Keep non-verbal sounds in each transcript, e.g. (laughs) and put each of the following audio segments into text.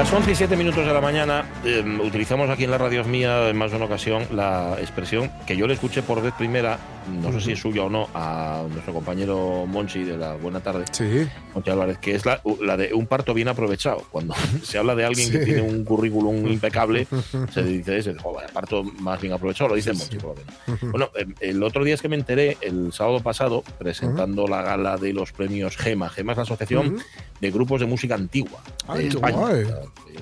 Las 11 y 7 minutos de la mañana eh, utilizamos aquí en la radio mía en más de una ocasión la expresión que yo le escuché por vez primera, no sé si es suya o no, a nuestro compañero Monchi de la Buena Tarde, Sí. Monchi Álvarez, que es la, la de un parto bien aprovechado. Cuando (laughs) se habla de alguien que tiene un currículum (laughs) impecable, se dice ese, "Jo, vaya parto más bien aprovechado, lo dice Monchi por lo menos. Bueno, eh, el otro día es que me enteré, el sábado pasado, presentando la gala de los premios GEMA. GEMA es la Asociación de Grupos de Música Antigua Ay, de España.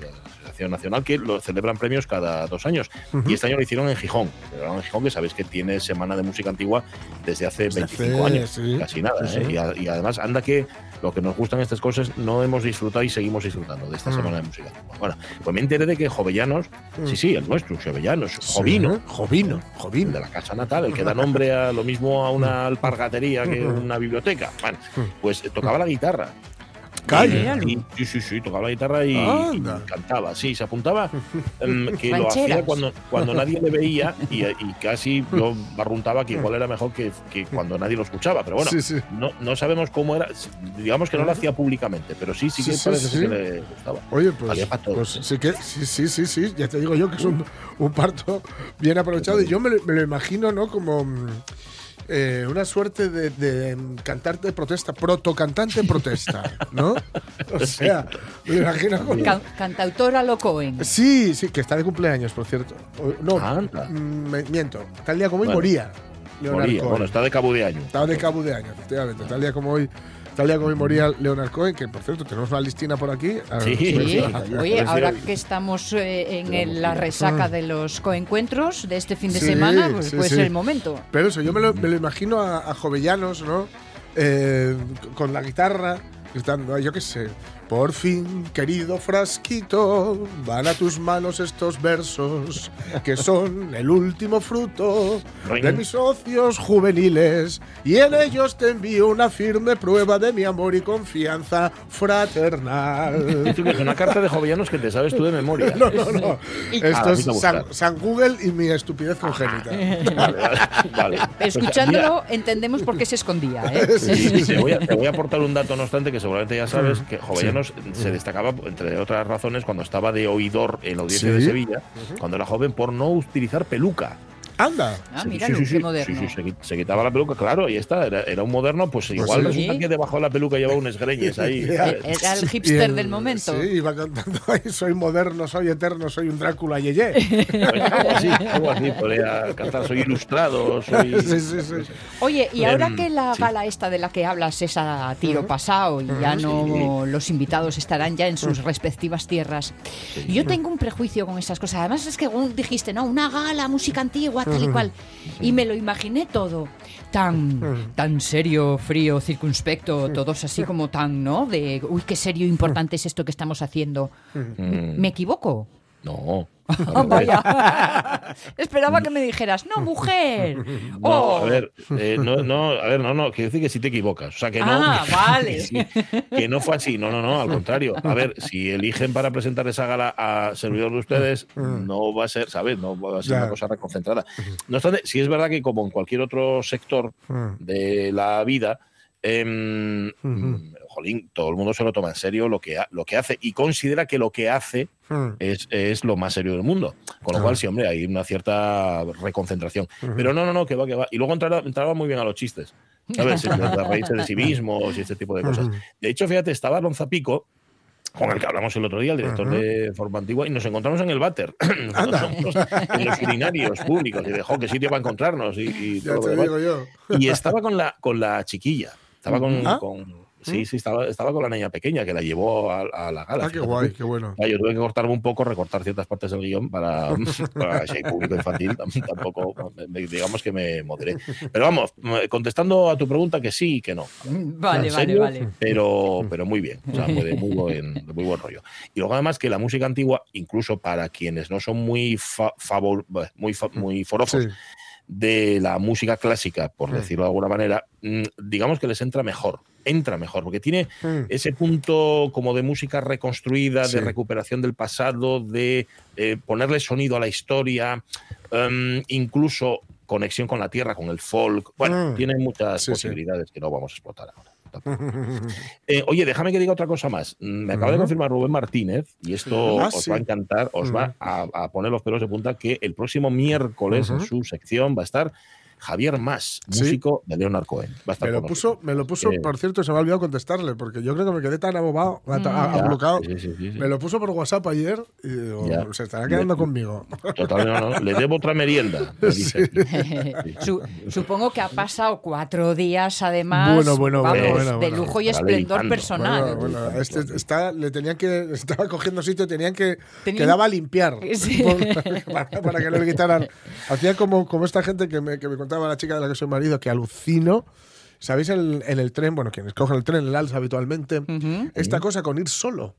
La- Asociación Nacional que lo celebran premios cada dos años. Y este año lo hicieron en Gijón. En Gijón, que sabéis que tiene Semana de Música Antigua desde hace Desde 25 hace, años. sí. Casi nada. Sí, ¿eh? sí. Y, a- y además, anda que lo que nos gustan estas cosas no hemos disfrutado y seguimos disfrutando de esta Mm. Semana de Música Antigua. Bueno, pues me enteré de que Jovellanos, Mm. sí, sí, el nuestro, Jovellanos, Jovino, Jovino. Jovino. de la casa natal, el que da nombre a lo mismo a una alpargatería que una biblioteca. Bueno, pues tocaba la guitarra. Calla. Y- sí, sí, sí, tocaba la guitarra y, cantaba. Sí, se apuntaba (laughs) em, que lo hacía cuando, cuando nadie le veía y, (laughs) y casi yo barruntaba que igual era mejor que, que cuando nadie lo escuchaba. Pero bueno, Sí, sí. No, no sabemos cómo era. Digamos que no lo hacía públicamente, pero sí, sí que Sí, parece sí. que le gustaba. Oye, pues, pues sí que sí, sí, sí, sí, ya te digo yo que es un, un parto bien aprovechado y yo me, lo- me lo imagino, ¿no? Como mm, eh, una suerte de, de, cantante de protesta, protocantante protesta, ¿no? (laughs) O sea, me imagino como- Ca- cantautora Locoen. Sí, sí, que está de cumpleaños, por cierto. No, Anda. mm, me- miento. Tal día como hoy Bueno, moría. Moría. Cohen. Bueno, está de cabo de año. Estaba de cabo de año, efectivamente. Tal día como hoy, tal día como hoy moría Leonard Cohen, que por cierto tenemos una listina por aquí. Sí, Sí, oye, ahora que estamos eh, en el- la resaca de los coencuentros de este fin de Sí, semana, pues sí, puede sí. ser el momento. Pero eso, yo me lo, me lo imagino a, a jovellanos, ¿no? Eh, con la guitarra, gritando, yo qué sé. Por fin, querido frasquito, van a tus manos estos versos que son el último fruto de mis socios juveniles y en ellos te envío una firme prueba de mi amor y confianza fraternal. (laughs) Una carta de jovellanos que te sabes tú de memoria. No, no, no. Esto Ah, es San. San Google y mi estupidez congénita. Vale, vale. (laughs) Escuchándolo entendemos por qué se escondía. ¿eh? (laughs) Sí, te, voy a, te voy a aportar un dato, no obstante, que seguramente ya sabes, que Se destacaba, entre otras razones, cuando estaba de oidor en la audiencia Sí. de Sevilla, cuando era joven, por no utilizar peluca. Anda. Ah, Sí, míralo, sí, sí, qué sí, moderno. sí, sí, se, qui- se quitaba la peluca, claro, y está, era, era un moderno, pues igual sí. resulta Sí. que debajo de la peluca llevaba unos greñes ahí. (laughs) Era el hipster el- del momento. Sí, iba cantando ahí, soy moderno, soy eterno, soy un Drácula yeye. algo así, algo así, podría cantar, soy ilustrado, soy... (laughs) Sí, sí, sí. Oye, y ahora Em, que la sí. gala esta de la que hablas es a tiro pasado y ya no los invitados estarán ya en sus respectivas tierras, yo tengo un prejuicio con esas cosas. Además es que dijiste, no, una gala, música antigua, tal y cual, y me lo imaginé todo tan tan serio, frío, circunspecto, todos así como tan, ¿no? De, uy, qué serio, importante es esto que estamos haciendo. ¿Me equivoco? no. (laughs) Vaya. (laughs) Esperaba que me dijeras, no, mujer. (laughs) No, Oh. a ver, eh, no, no, a ver, no, no, quiero decir que sí te equivocas. O sea, que no. Ah, vale. que, sí, que no fue así. No, no, no, al contrario. A ver, si eligen para presentar esa gala a servidor de ustedes, no va a ser, ¿sabes? No va a ser una cosa reconcentrada. No obstante, sí es verdad que como en cualquier otro sector de la vida, em, jolín, todo el mundo se lo toma en serio lo que, ha- lo que hace y considera que lo que hace Mm. es, es lo más serio del mundo. Con lo Ah. cual, sí, hombre, hay una cierta reconcentración. Pero no, no, no, que va, que va. Y luego entraba, entraba muy bien a los chistes. ¿Sabes? (laughs) De reírse de sí mismos y este tipo de cosas. De hecho, fíjate, estaba Lonzapico, con el que hablamos el otro día, el director de Forma Antigua, y nos encontramos en el váter, (clears throat) en los urinarios públicos, y dejó qué sitio para encontrarnos y, y todo lo digo yo. Y estaba con la, con la chiquilla, estaba con, Ah. con, Sí, sí, estaba, estaba con la niña pequeña que la llevó a, a la gala. Ah, qué guay, qué bueno. Ah, Yo tuve que cortarme un poco, recortar ciertas partes del guion para, (laughs) para si hay público infantil, tam- tampoco, digamos que me moderé. Pero vamos, contestando a tu pregunta, que sí y que no. Vale, ¿En vale, serio? vale. Pero, pero muy bien, o sea, muy de muy buen, de muy buen rollo. Y luego además que la música antigua, incluso para quienes no son muy, fa- favor, muy, fa- muy forofos Sí. de la música clásica, por Mm. decirlo de alguna manera, mm, digamos que les entra mejor, entra mejor, porque tiene Mm. ese punto como de música reconstruida, Sí. de recuperación del pasado, de eh, ponerle sonido a la historia, em, incluso conexión con la tierra, con el folk. Bueno, Mm. tiene muchas Sí, sí. posibilidades que no vamos a explotar ahora. (laughs) Eh, oye, déjame que diga otra cosa más. Mm, Me acaba de confirmar Rubén Martínez, y esto Ah, os sí. va a encantar, os va a, a poner los pelos de punta, que el próximo miércoles en su sección va a estar Javier Más, Sí. músico de Leonard Cohen. Va a estar Me lo puso, me lo puso, Eh, por cierto, se me ha olvidado contestarle, porque yo creo que me quedé tan abobado, a- a- Ya, ablucado. sí, sí, sí, sí. Me lo puso por WhatsApp ayer y digo, Ya. se estará quedando Le- conmigo. Total, no, no, Le debo otra merienda. me dice. (laughs) Su- supongo que ha pasado cuatro días, además, Bueno, bueno, vamos, bueno, bueno, de lujo y esplendor personal. Bueno, bueno, este está, le tenían que, estaba cogiendo sitio, tenían que, Tenían- quedaba a limpiar Sí. (laughs) para, para que no le quitaran. Hacía como, como esta gente que me, que me contaba la chica de la que soy marido, que alucino. ¿Sabéis el- en el tren? Bueno, quienes cogen el tren, el alza habitualmente, esta cosa con ir solo.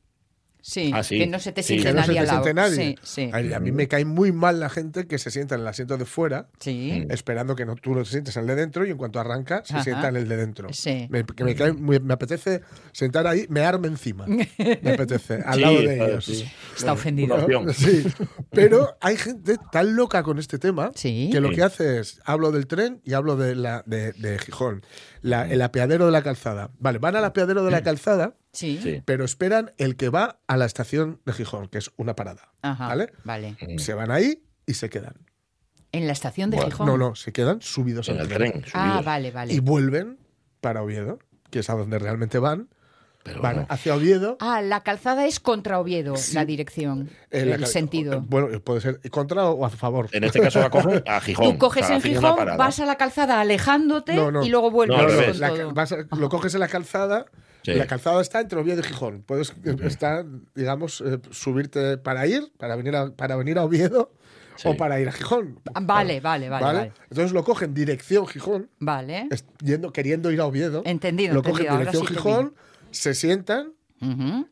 Sí, Ah, sí. que no se te Sí. siente Que no se nadie te al lado. siente nadie. Sí, sí. Ay, A mí me cae muy mal la gente que se sienta en el asiento de fuera, Sí. esperando que no, tú no te sientes en el de dentro y en cuanto arranca, se Ajá. sienta en el de dentro. Sí. Me, que me, cae me apetece sentar ahí, mearme encima. (laughs) Me apetece, al Sí, lado de ellos. sí. Está ofendido. (laughs) Sí, pero hay gente tan loca con este tema Sí. que lo Sí. que hace es, hablo del tren y hablo de, la, de, de Gijón, la- el apeadero de la calzada. Vale, van al apeadero de la calzada, Sí. Sí. pero esperan el que va a la estación de Gijón, que es una parada. Ajá. ¿Vale? Vale. Se van ahí y se quedan. En la estación de Bueno, Gijón. No, no, se quedan subidos En al el tren. tren. Ah, vale, vale. Y vuelven para Oviedo, que es a donde realmente van. Pero van bueno. hacia Oviedo. Ah, la calzada es contra Oviedo, la dirección, eh, la el sentido. Bueno, puede ser contra o a favor. En este caso la cogen a (laughs) Gijón. Tú coges o sea, en Gijón, vas a la calzada alejándote No, no. y luego vuelves con. La- todo. vas a- lo coges en la calzada. Sí. La calzada está entre Oviedo y Gijón. Puedes estar, digamos, eh, subirte para ir, para venir a, para venir a Oviedo Sí. o para ir a Gijón. Ah, Vale, vale, vale, vale. Entonces lo cogen dirección Gijón, Vale. yendo, queriendo ir a Oviedo. Entendido, Lo cogen entendido. Ahora dirección sí Gijón, se sientan,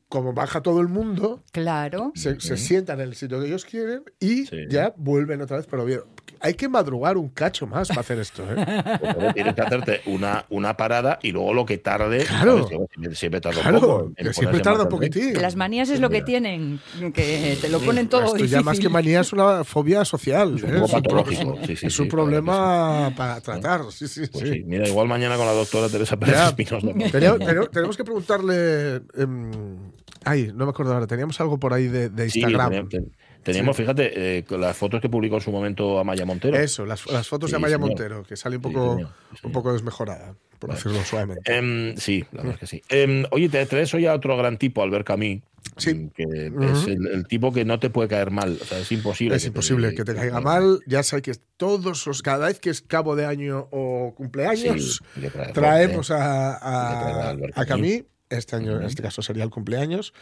como baja todo el mundo, Claro. se, se sientan en el sitio que ellos quieren y Sí. ya vuelven otra vez para Oviedo. Hay que madrugar un cacho más para hacer esto. ¿eh? (laughs) Pues, tienes que hacerte una, una parada y luego lo que tarde. Claro. ¿sabes? Siempre, siempre tarda un Claro, poco. en siempre tarda un poquitín. Las manías es lo que tienen, que te lo ponen todo Esto difícil. ya más que manía es una fobia social. Es un ¿eh? poco Es un pro- patológico. Sí, sí, es sí, un claro que problema para tratar. Sí, sí, Pues sí. sí, mira, igual mañana con la doctora Teresa Pérez Ya. Espinosa. (laughs) Tenemos que preguntarle. em, ay, no me acuerdo ahora. Teníamos algo por ahí de, de Sí, Instagram. teníamos, ten- teníamos, fíjate, eh, las fotos que publicó en su momento Amaya Montero. Eso, las, las fotos de Amaya señor. Montero, que sale un poco, sí, un poco desmejorada, por decirlo suavemente. Em, sí, la verdad es que sí. Em, oye, te traes hoy a otro gran tipo, Albert Camus. Sí. em, Que es el, el tipo que no te puede caer mal. O sea, es imposible. Es imposible que te caiga mal. Ya sabes que todos los, cada vez que es cabo de año o cumpleaños, traemos roce. a, a a, Albert a Camus. Este año, en este caso, sería el cumpleaños.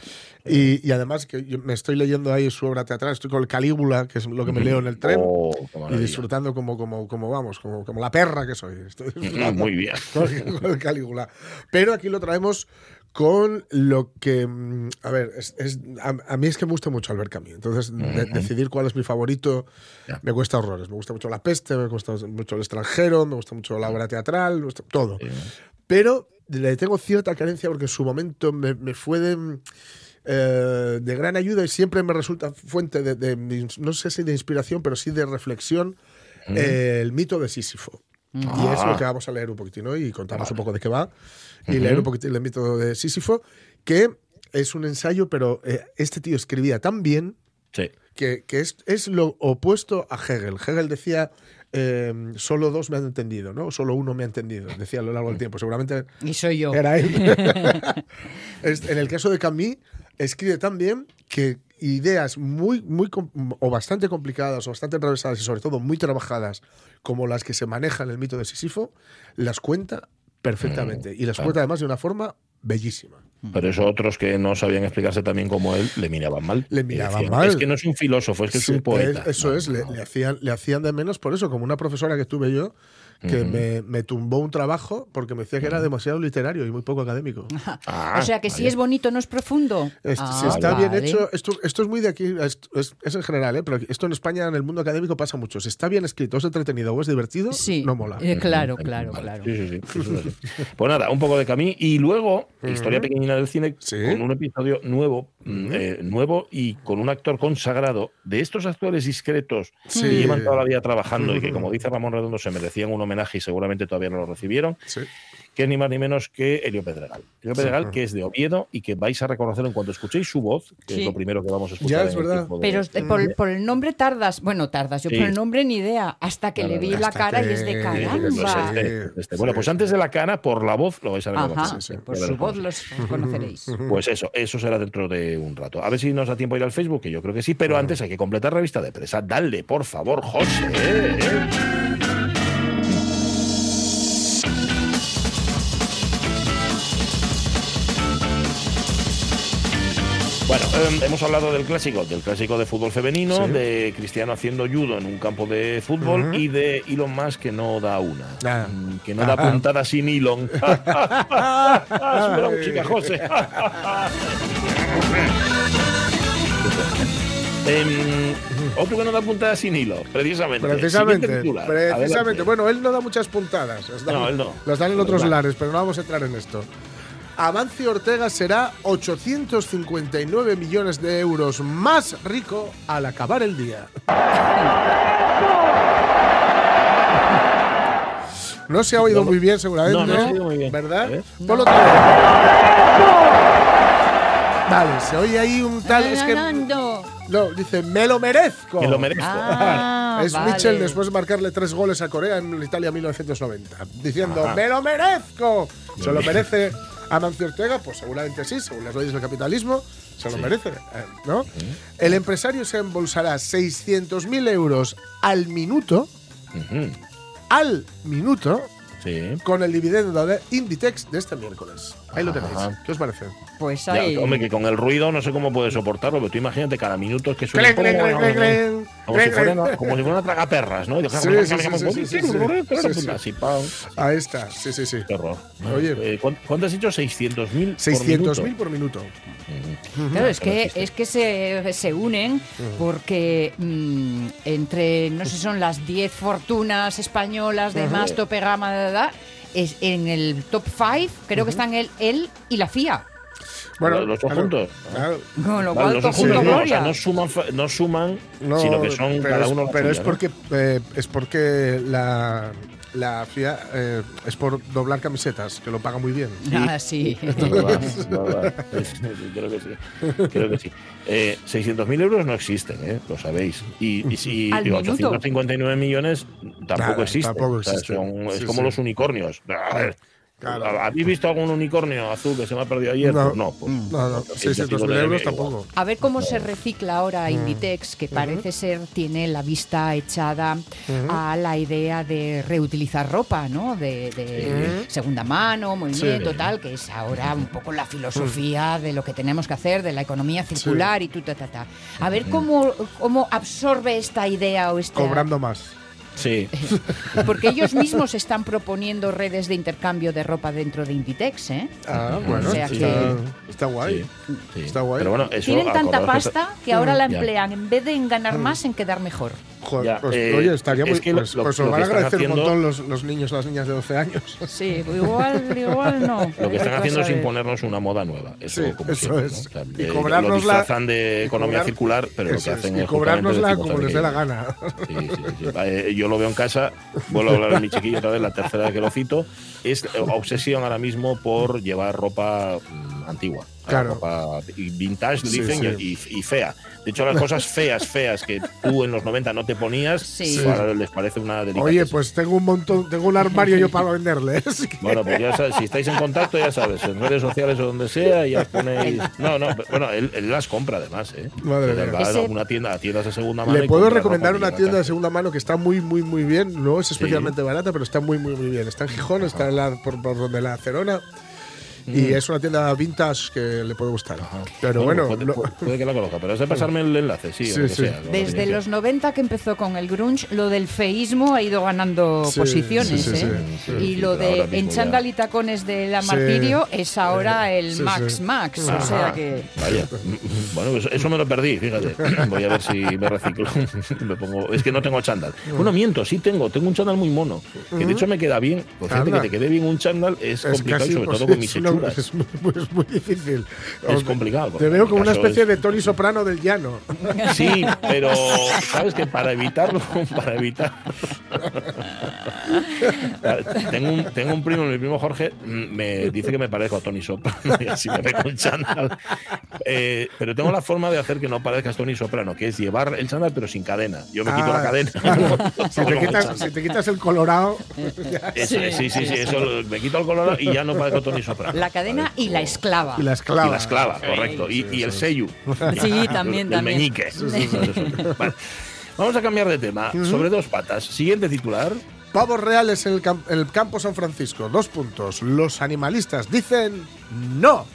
Y, y además, que yo me estoy leyendo ahí su obra teatral, estoy con el Calígula, que es lo que me leo en el tren, Oh, y disfrutando como, como, como vamos, como, como la perra que soy. Estoy Muy bien. (laughs) con, con el Calígula. Pero aquí lo traemos con lo que. mm, A ver, es, es- a, a mí es que me gusta mucho Albert Camus. Entonces, de- decidir cuál es mi favorito me cuesta horrores. Me gusta mucho La Peste, me gusta mucho El extranjero, me gusta mucho la obra teatral, me gusta todo. Pero le tengo cierta carencia porque en su momento me, me fue de, eh, de gran ayuda y siempre me resulta fuente de, de- no sé si de inspiración, pero sí de reflexión, eh, el mito de Sísifo. Y es lo que vamos a leer un poquitín hoy y contamos un poco de qué va. Y leer un poquitín el mito de Sísifo, que es un ensayo, pero eh, este tío escribía tan bien Sí. que, que es, es lo opuesto a Hegel. Hegel decía, eh, solo dos me han entendido, ¿no? Solo uno me ha entendido, decía a lo largo del tiempo. Seguramente Y soy yo. era él. (laughs) En el caso de Camus, escribe tan bien que ideas muy, muy o bastante complicadas o bastante enrevesadas y sobre todo muy trabajadas como las que se manejan en el mito de Sísifo, las cuenta perfectamente. Y las claro. cuenta además de una forma bellísima. Pero eso otros que no sabían explicarse también como él, le miraban mal. Le miraban mal. Es que no es un filósofo, es que es un poeta. es- eso es, le, le hacían, le hacían de menos por eso, como una profesora que tuve yo, que me, me tumbó un trabajo porque me decía que era demasiado literario y muy poco académico. (laughs) Ah, o sea que si vale. es bonito no es profundo. Es- Ah, si está bien hecho, esto, esto es muy de aquí, es, es- es en general, ¿eh? pero esto en España, en el mundo académico, pasa mucho. Si está bien escrito, es entretenido o es divertido, Sí, no mola. eh, claro, claro, vale. claro. Sí, sí. (laughs) Pues nada, un poco de Camí y luego historia pequeñina del cine Sí. con un episodio nuevo, mm, eh, nuevo y con un actor consagrado de estos actores discretos Sí. que llevan toda la vida trabajando y que como (laughs) dice Ramón Redondo se merecían un homenaje y seguramente todavía no lo recibieron, Sí. Que es ni más ni menos que Elio Pedregal. Elio Pedregal que es de Oviedo y que vais a reconocer en cuanto escuchéis su voz, que Sí. es lo primero que vamos a escuchar. Ya, es verdad. de- Pero eh, por, por el nombre tardas, bueno, tardas, yo Sí. por el nombre ni idea, hasta que le vi la cara y es de caramba. este, este. Bueno, pues antes de la cara, por la voz lo vais a reconocer. Ajá, sí, sí. por su voz los conoceréis. (laughs) Pues eso, eso será dentro de un rato. A ver si nos da tiempo a ir al Facebook, que yo creo que sí, pero antes hay que completar la revista de presa. Dale, por favor, José. Bueno, eh, hemos hablado del clásico, del clásico de fútbol femenino, Sí. de Cristiano haciendo judo en un campo de fútbol y de Elon Musk que no da una, Ah. Mm, que no da puntada sin Elon. (laughs) Música, José. Em, otro que no da puntada sin hilo, precisamente. Precisamente, precisamente. Adelante. Bueno, él no da muchas puntadas. Las dan, No, él no. Las dan en otros lares, pero no vamos a entrar en esto. Amancio Ortega será 859 millones de euros más rico al acabar el día. No se ha oído No, muy bien, seguramente. no, no se ha oído muy bien. ¿Verdad? Ver. Ponlo otra vez. Vale, se oye ahí un tal. Es que, no, dice, me lo merezco. Que lo merezco. Ah, es vale. Mitchell después de marcarle tres goles a Corea en Italia 1990, diciendo Ajá. ¡Me lo merezco! ¿Se lo merece Amancio Ortega? Pues seguramente sí, según las leyes del capitalismo, se lo Sí. merece. eh, ¿no? El empresario se embolsará 600.000 euros al minuto, al minuto, Sí. con el dividendo de Inditex de este miércoles. Ahí lo tenéis. ¿Qué os parece? Pues Ya, ahí. hombre, que con el ruido no sé cómo puedes soportarlo, pero tú imagínate cada minuto que Clen, suena clen, como, si clen, fuera clen. una, como si fuera una tragaperras, ¿no? Así. Ahí está, sí, sí, sí. Horror. Oye. Eh, ¿cuán- ¿cuánto has dicho? 600.000 por 600.000 minuto? por minuto. Claro, es que, es que se, se unen porque mm, entre, no sé, si son las 10 fortunas españolas de más tope gama de edad, es en el top 5 creo que están él, él y la FIA. Los dos claro, juntos. claro. Con lo Vale, cual, los dos juntos no, o gloria. sea, no suman, no suman No, sino que son pero cada es, uno la pero es porque eh, es porque la la FIA eh, es por doblar camisetas que lo paga muy bien Ah, sí. Es- (laughs) Creo que sí. Creo que sí. Eh, 600.000 euros no existen, ¿eh? lo sabéis. Y, y si (laughs) digo, minuto. 859 millones tampoco Nada, existen. tampoco O sea, existen. son- es Sí, como sí. los unicornios. A ver, Claro. ¿Habéis visto algún unicornio azul que se me ha perdido ayer? No. Pues no. Pues, no no pues, 600.000 ya euros igual. tampoco A ver cómo se recicla ahora Inditex, que parece ser tiene la vista echada a la idea de reutilizar ropa, ¿no? De, de segunda mano, movimiento, Sí. tal, que es ahora un poco la filosofía de lo que tenemos que hacer, de la economía circular y tu, ta, ta, ta. A ver cómo, cómo absorbe esta idea o esta... cobrando más Sí. (laughs) Porque ellos mismos están proponiendo redes de intercambio de ropa dentro de Inditex, ¿eh? ah bueno O sea está, que- está guay Sí, sí. Está guay. Pero bueno, eso, Tienen tanta acordaos que- pasta que ahora la (laughs) Ya. emplean en vez de en ganar más en quedar mejor. Joder, Ya, pues, eh, oye estaría es muy que lo- pues, lo- pues lo os van a agradecer un montón los, los niños las niñas de 12 años (laughs) Sí, igual, igual no. Lo que están haciendo es imponernos una moda nueva. Eso, Sí, como eso siempre, es. ¿no? O sea, Y cobrárnosla- Lo disfrazan de y economía cobrar- circular, pero lo que hacen y es justamente cobrárnosla como les dé la gana Sí, sí, sí. Eh, yo lo veo en casa, vuelvo a hablar de mi chiquillo otra vez, la tercera vez que lo cito, es obsesión ahora mismo por llevar ropa mm, antigua. Claro. Ropa y vintage, Sí, dicen, sí. Y, y fea. De hecho, las cosas feas, feas que tú en los 90 no te ponías, Sí. ahora les parece una delicadeza. oye pues tengo un montón tengo un armario yo para venderle (laughs) así que- Bueno, pues ya sabes, si estáis en contacto, ya sabes, en redes sociales o donde sea, ya os ponéis. (laughs) No, no, bueno, él, él las compra además, ¿eh? Madre mía. va a una tienda, a tiendas de segunda mano. Le puedo recomendar una tienda de segunda mano que está muy, muy, muy bien. No es especialmente barata, pero está muy, muy, muy bien. Está en Gijón, está en la- por, por donde la Cerona. Y es una tienda vintage que le puede gustar. Pero bueno, puede, lo- puede que la conozca, pero es de (laughs) pasarme el enlace, sí. o Sí, lo que sí. sea, Desde los 90 que empezó con el grunge, lo del feísmo ha ido ganando Sí, posiciones. sí, sí, ¿eh? sí, sí. y lo de en chándal y tacones de la Sí. Martirio es ahora el Sí, Max sí. Max. O sea que. Vaya. Bueno, eso, eso me lo perdí, fíjate. (laughs) Voy a ver si me reciclo. (laughs) me pongo, es que no tengo chándal. Bueno, miento, sí tengo. Tengo un chándal muy mono. Que de hecho me queda bien. Pues fíjate Anda. que te quede bien un chándal es, es complicado, sobre todo con mis es es muy, es muy difícil. Es complicado, Te veo como una especie es- de Tony Soprano del llano. Sí, pero sabes que para evitarlo, (laughs) para evitar. (laughs) tengo, un, tengo un primo, mi primo Jorge, mm, me dice que me parezco a Tony Soprano (laughs) y así me ve con chándal. Eh, pero tengo la forma de hacer que no parezcas Tony Soprano, que es llevar el chándal pero sin cadena. Yo me quito Ah, la cadena. claro. si, te quitas, chándal. si te quitas el colorado. Eso sí, sí, sí, eso me quito el color y ya no parezco Tony Soprano. La cadena y la esclava. y la esclava. Y la esclava, correcto. Y, y el sello. (laughs) Sí, también, El también. meñique. (laughs) Vale. Vamos a cambiar de tema. Sobre dos patas. Siguiente titular. Pavos reales en el, cam- en el campo San Francisco. Dos puntos. Los animalistas dicen no.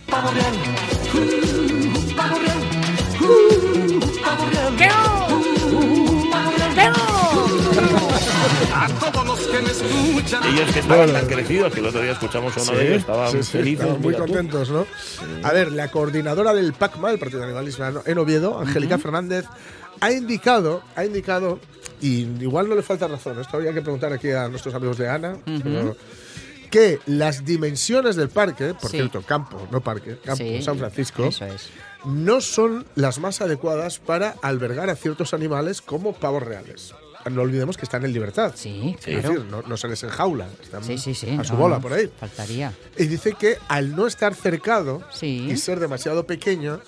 Ellos que estaban tan crecidos que el otro día escuchamos a uno de ellos, estaban Sí, sí, felices. estaban muy tú. contentos, ¿no? A ver, la coordinadora del PACMA, el Partido de Animalismo en Oviedo, Angélica Fernández, ha indicado, ha indicado, y igual no le falta razón, esto habría que preguntar aquí a nuestros amigos de Ana, pero- que las dimensiones del parque, por Sí. cierto, campo, no parque, campo Sí, San Francisco, Eso es. no son las más adecuadas para albergar a ciertos animales como pavos reales. No olvidemos que están en libertad. Sí, Es claro. decir, no, no se les enjaula, están Sí, sí, sí. a su no, bola por ahí. Faltaría. Y dice que al no estar cercado y ser demasiado pequeño,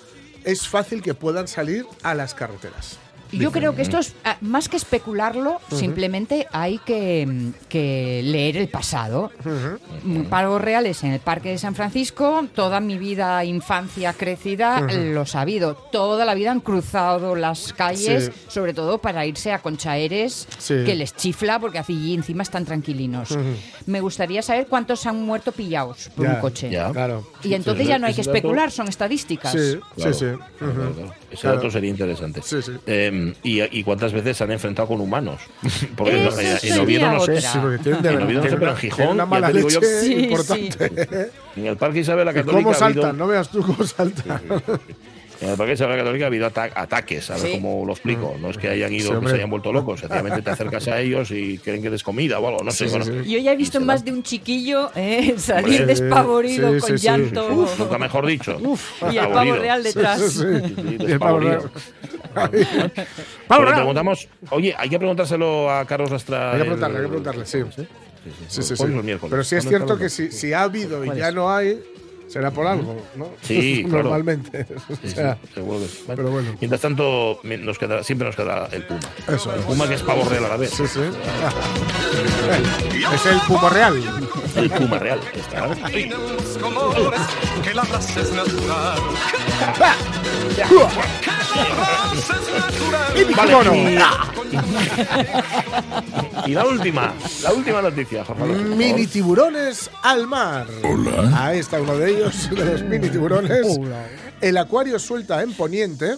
es fácil que puedan salir a las carreteras. Yo creo que esto es, ah, más que especularlo, simplemente hay que, mm, que leer el pasado. Mm, Pagos reales en el Parque de San Francisco, toda mi vida, infancia, crecida, lo he sabido. Toda la vida han cruzado las calles, Sí. sobre todo para irse a Conchaeres, Sí. que les chifla porque allí encima están tranquilinos. Me gustaría saber cuántos han muerto pillados por un coche. Claro. Y entonces ya no hay que dato- especular, son estadísticas. Sí, Claro, sí, sí. claro, claro. Ese Claro. dato sería interesante. Sí, sí. Eh, y, y cuántas veces se han enfrentado con humanos? (laughs) Porque Eso no- en- en sería Oviedo no sé. Sí, porque tienen, de- En Oviedo no sé, pero en Gijón, una mala digo yo- leche Sí, importante. (laughs) En el Parque Isabel la ¿Y Católica. cómo ha habido- saltan? No veas tú cómo saltan. En el Parque Isabel la Católica ha habido ata- ataques, a ver Sí. cómo lo explico. No es que hayan ido, Sí, que se hayan vuelto locos. Sencillamente te acercas a ellos y creen que des comida o algo. No sé. Sí, sí, bueno. sí. Yo ya he visto más de un chiquillo eh, (laughs) salir Hombre, despavorido sí, con sí, sí. llanto. Uf, nunca mejor dicho. y el pavo real detrás. Sí, sí, sí. Sí, sí, Y el pavo real. (laughs) Real. preguntamos, oye, hay que preguntárselo a Carlos Astra. Hay que el- preguntarle, hay que preguntarle, sí. Sí, sí, sí. Pero sí es ¿Cuándo cierto que si, ha habido y ¿Cuál ya es? no hay, será por algo, ¿no? Sí, (laughs) claro. Normalmente. Sí, (laughs) O sí, sea, seguro que sí. pero bueno. Mientras tanto, nos siempre nos queda el Puma. Eso El es. Puma que es pavo real a la vez. Sí, sí. (laughs) es el Pumo Real. El Puma real. Está. Ay, los colores que la raza es natural. Vale, Mono. Y, la última, la última noticia, Jorge. Favor. Mini tiburones al mar. Hola. Ahí está uno de ellos, (laughs) de los mini tiburones. El acuario suelta en Poniente.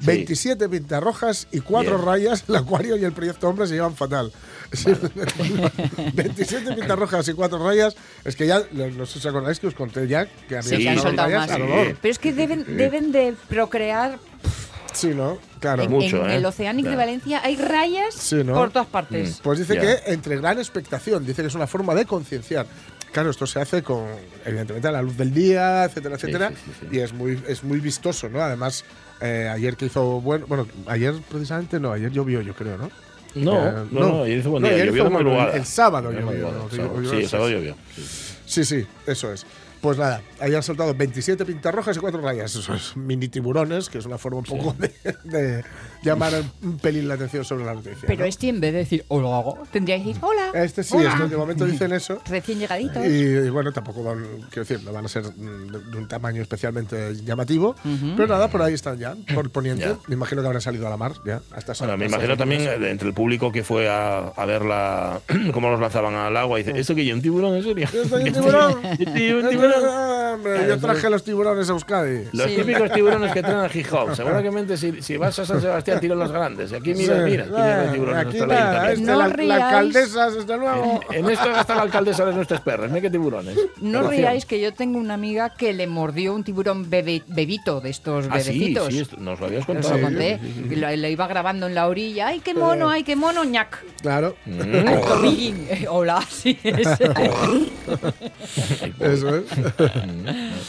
27 pintarrojas y 4 Bien. rayas. El acuario y el proyecto hombre se llevan fatal. Sí, 27 (laughs) pintarrojas y 4 rayas. Es que ya, no sé si acordáis que os conté ya que había Sí, soltado rayas más. al olor. Pero es que deben, deben de procrear. Sí, ¿no? Claro. En, Mucho, en ¿eh? el Oceanic de. Valencia hay rayas Sí, ¿no? por todas partes. Pues dice que entre gran expectación, dice que es una forma de concienciar. Claro, esto se hace con, evidentemente, a la luz del día, etcétera, etcétera. sí, sí, sí. Y es muy, es muy vistoso, ¿no? Además, eh, ayer que hizo bueno, bueno, ayer precisamente no, ayer llovió, yo creo, ¿no? No, Eh, no, no, ayer hizo buen no, día. ayer llovió de madrugada. el- sábado llovió, Sí, el sábado llovió. Sí, sí, eso es. Pues nada, ahí han soltado 27 pintarrojas y 4 rayas. Esos mini tiburones, que es una forma un poco de, de llamar un pelín la atención sobre la noticia. Pero ¿no? este en vez de decir hola, hago", tendría que decir hola. Este sí, hola". este de momento dicen eso. (laughs) Recién llegaditos. Y, y bueno, tampoco van, quiero decir, no van a ser mm, de, un tamaño especialmente llamativo. Pero nada, por ahí están ya, por poniente. Ya. Me imagino que habrán salido a la mar ya. Hasta Bueno, me imagino también eh, entre el público que fue a, a ver la, (clears throat) cómo los lanzaban al agua y dice, ¿esto que hay un tiburón en serio? ¿Esto hay un (laughs) tiburón? ¿Esto hay (laughs) un tiburón? Ah, hombre, yo traje los tiburones a Euskadi. Los Sí. típicos tiburones que traen a Gijón. (laughs) Seguramente si, si vas a San Sebastián tiran los grandes. Y aquí mira, Sí, mira, aquí mira los eh, tiburones. aquí la nada, este, No la, la riáis. alcaldesa, desde luego. En esto gasta la alcaldesa de nuestros perros. Mira qué tiburones. No Relación. ríais que yo tengo una amiga que le mordió un tiburón bebe- bebito de estos Ah, sí, bebecitos. sí, esto- nos lo habías contado. lo conté. Y lo, lo iba grabando en la orilla. ¡Ay, qué mono! ¡Ay, qué mono! ¡ñac! Claro, Mm. (laughs) Eh, Hola, sí. ese. (laughs) eso es. (laughs)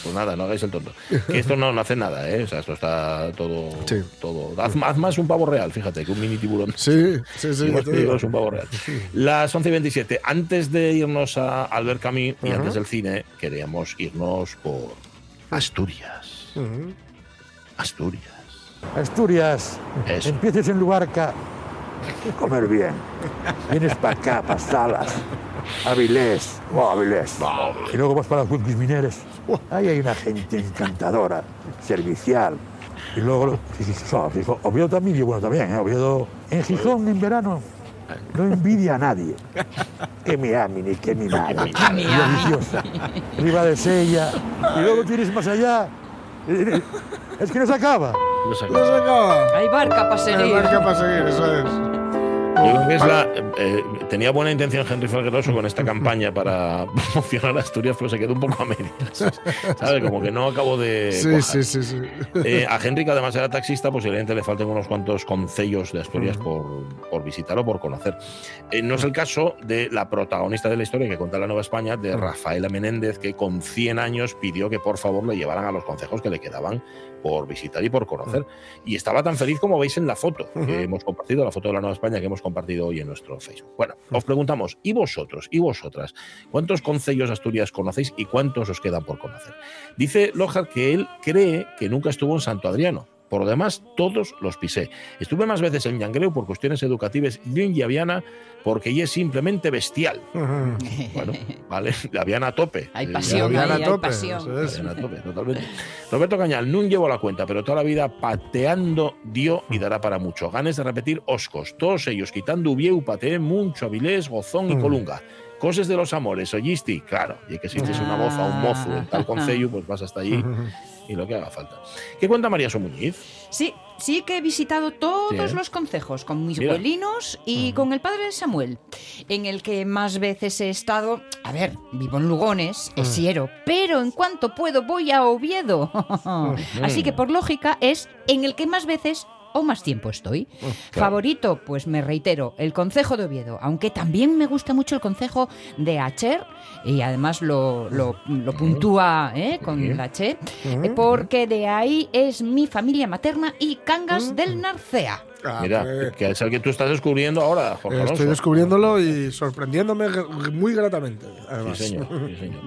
Pues nada, no hagáis el tonto. Que esto no, no hace nada, ¿eh? O sea, esto está todo. Sí. todo. Haz, haz más un pavo real, fíjate, que un mini tiburón. Sí, sí, sí. Es un pavo real. Las 11 y 27. Antes de irnos a Albert Camus y antes del cine, queríamos irnos por Asturias. Asturias. Asturias, Eso. empieces en Luarca, comer bien. Vienes para acá, para Salas, Avilés, oh, Avilés. Y luego vas para los Junquis Mineres. Ahí hay una gente encantadora, servicial. Y luego, sí, sí, sí, Gijón- Oviedo también, y bueno también, ¿eh? Oviedo. En Gijón, en verano, no envidia a nadie. Que mi Amini, que mi madre. mi Deliciosa. Riva de Sella. Y luego tienes más allá. Es que no se acaba. No se acaba. Hay barca para seguir. barca para seguir, eso es. Yo creo que es la, eh, tenía buena intención Henry Felgueroso con esta campaña para (laughs) promocionar Asturias, pero se quedó un poco a medias. ¿Sabes? Como que no acabo de. Sí, cuajar. sí, sí, sí. Eh, a Henry, que además era taxista, posiblemente le falten unos cuantos concellos de Asturias por, por visitar o por conocer. Eh, no es el caso de la protagonista de la historia que cuenta la Nueva España, de Rafaela Menéndez, que con 100 años pidió que por favor le llevaran a los concejos que le quedaban por visitar y por conocer. Y estaba tan feliz como veis en la foto que hemos compartido, la foto de la Nueva España que hemos compartido hoy en nuestro Facebook. Bueno, os preguntamos, ¿y vosotros, y vosotras, cuántos concellos de Asturias conocéis y cuántos os quedan por conocer? Dice Lojar que él cree que nunca estuvo en Santo Adriano. Por lo demás, todos los pisé. Estuve más veces en Llangreu por cuestiones educativas y en Llaviana porque ella es simplemente bestial. Bueno, (laughs) vale, Llaviana a tope. Hay Eh, pasión ahí, a hay tope, pasión. es. A tope, totalmente. Roberto Cañal, no llevo la cuenta, pero toda la vida pateando dio y dará para mucho. Ganes de repetir Oscos, todos ellos quitando Ubieu, pateé mucho, Avilés, Gozón y Mm. Colunga. Coses de los amores, oyisti, claro, y que si tienes una moza o un mozo en tal Ah. concello, pues vas hasta allí (laughs) y lo que haga falta. ¿Qué cuenta María Somuñiz? Sí, sí que he visitado todos Sí, los concejos con mis Mira. abuelinos y con el padre de Samuel, en el que más veces he estado. A ver, vivo en Lugones, es Siero, pero en cuanto puedo voy a Oviedo. (laughs) Así que por lógica es en el que más veces o más tiempo estoy. Favorito, pues me reitero, el Concejo de Oviedo, aunque también me gusta mucho el Concejo de Acher, y además lo, lo- lo puntúa ¿eh? con la Che, eh, porque de ahí es mi familia materna y Cangas del Narcea. Ah, Mira, pues, que es el que tú estás descubriendo ahora, Jorge Alonso. Estoy descubriéndolo y sorprendiéndome muy gratamente. Sí, señor, sí, (laughs) señor.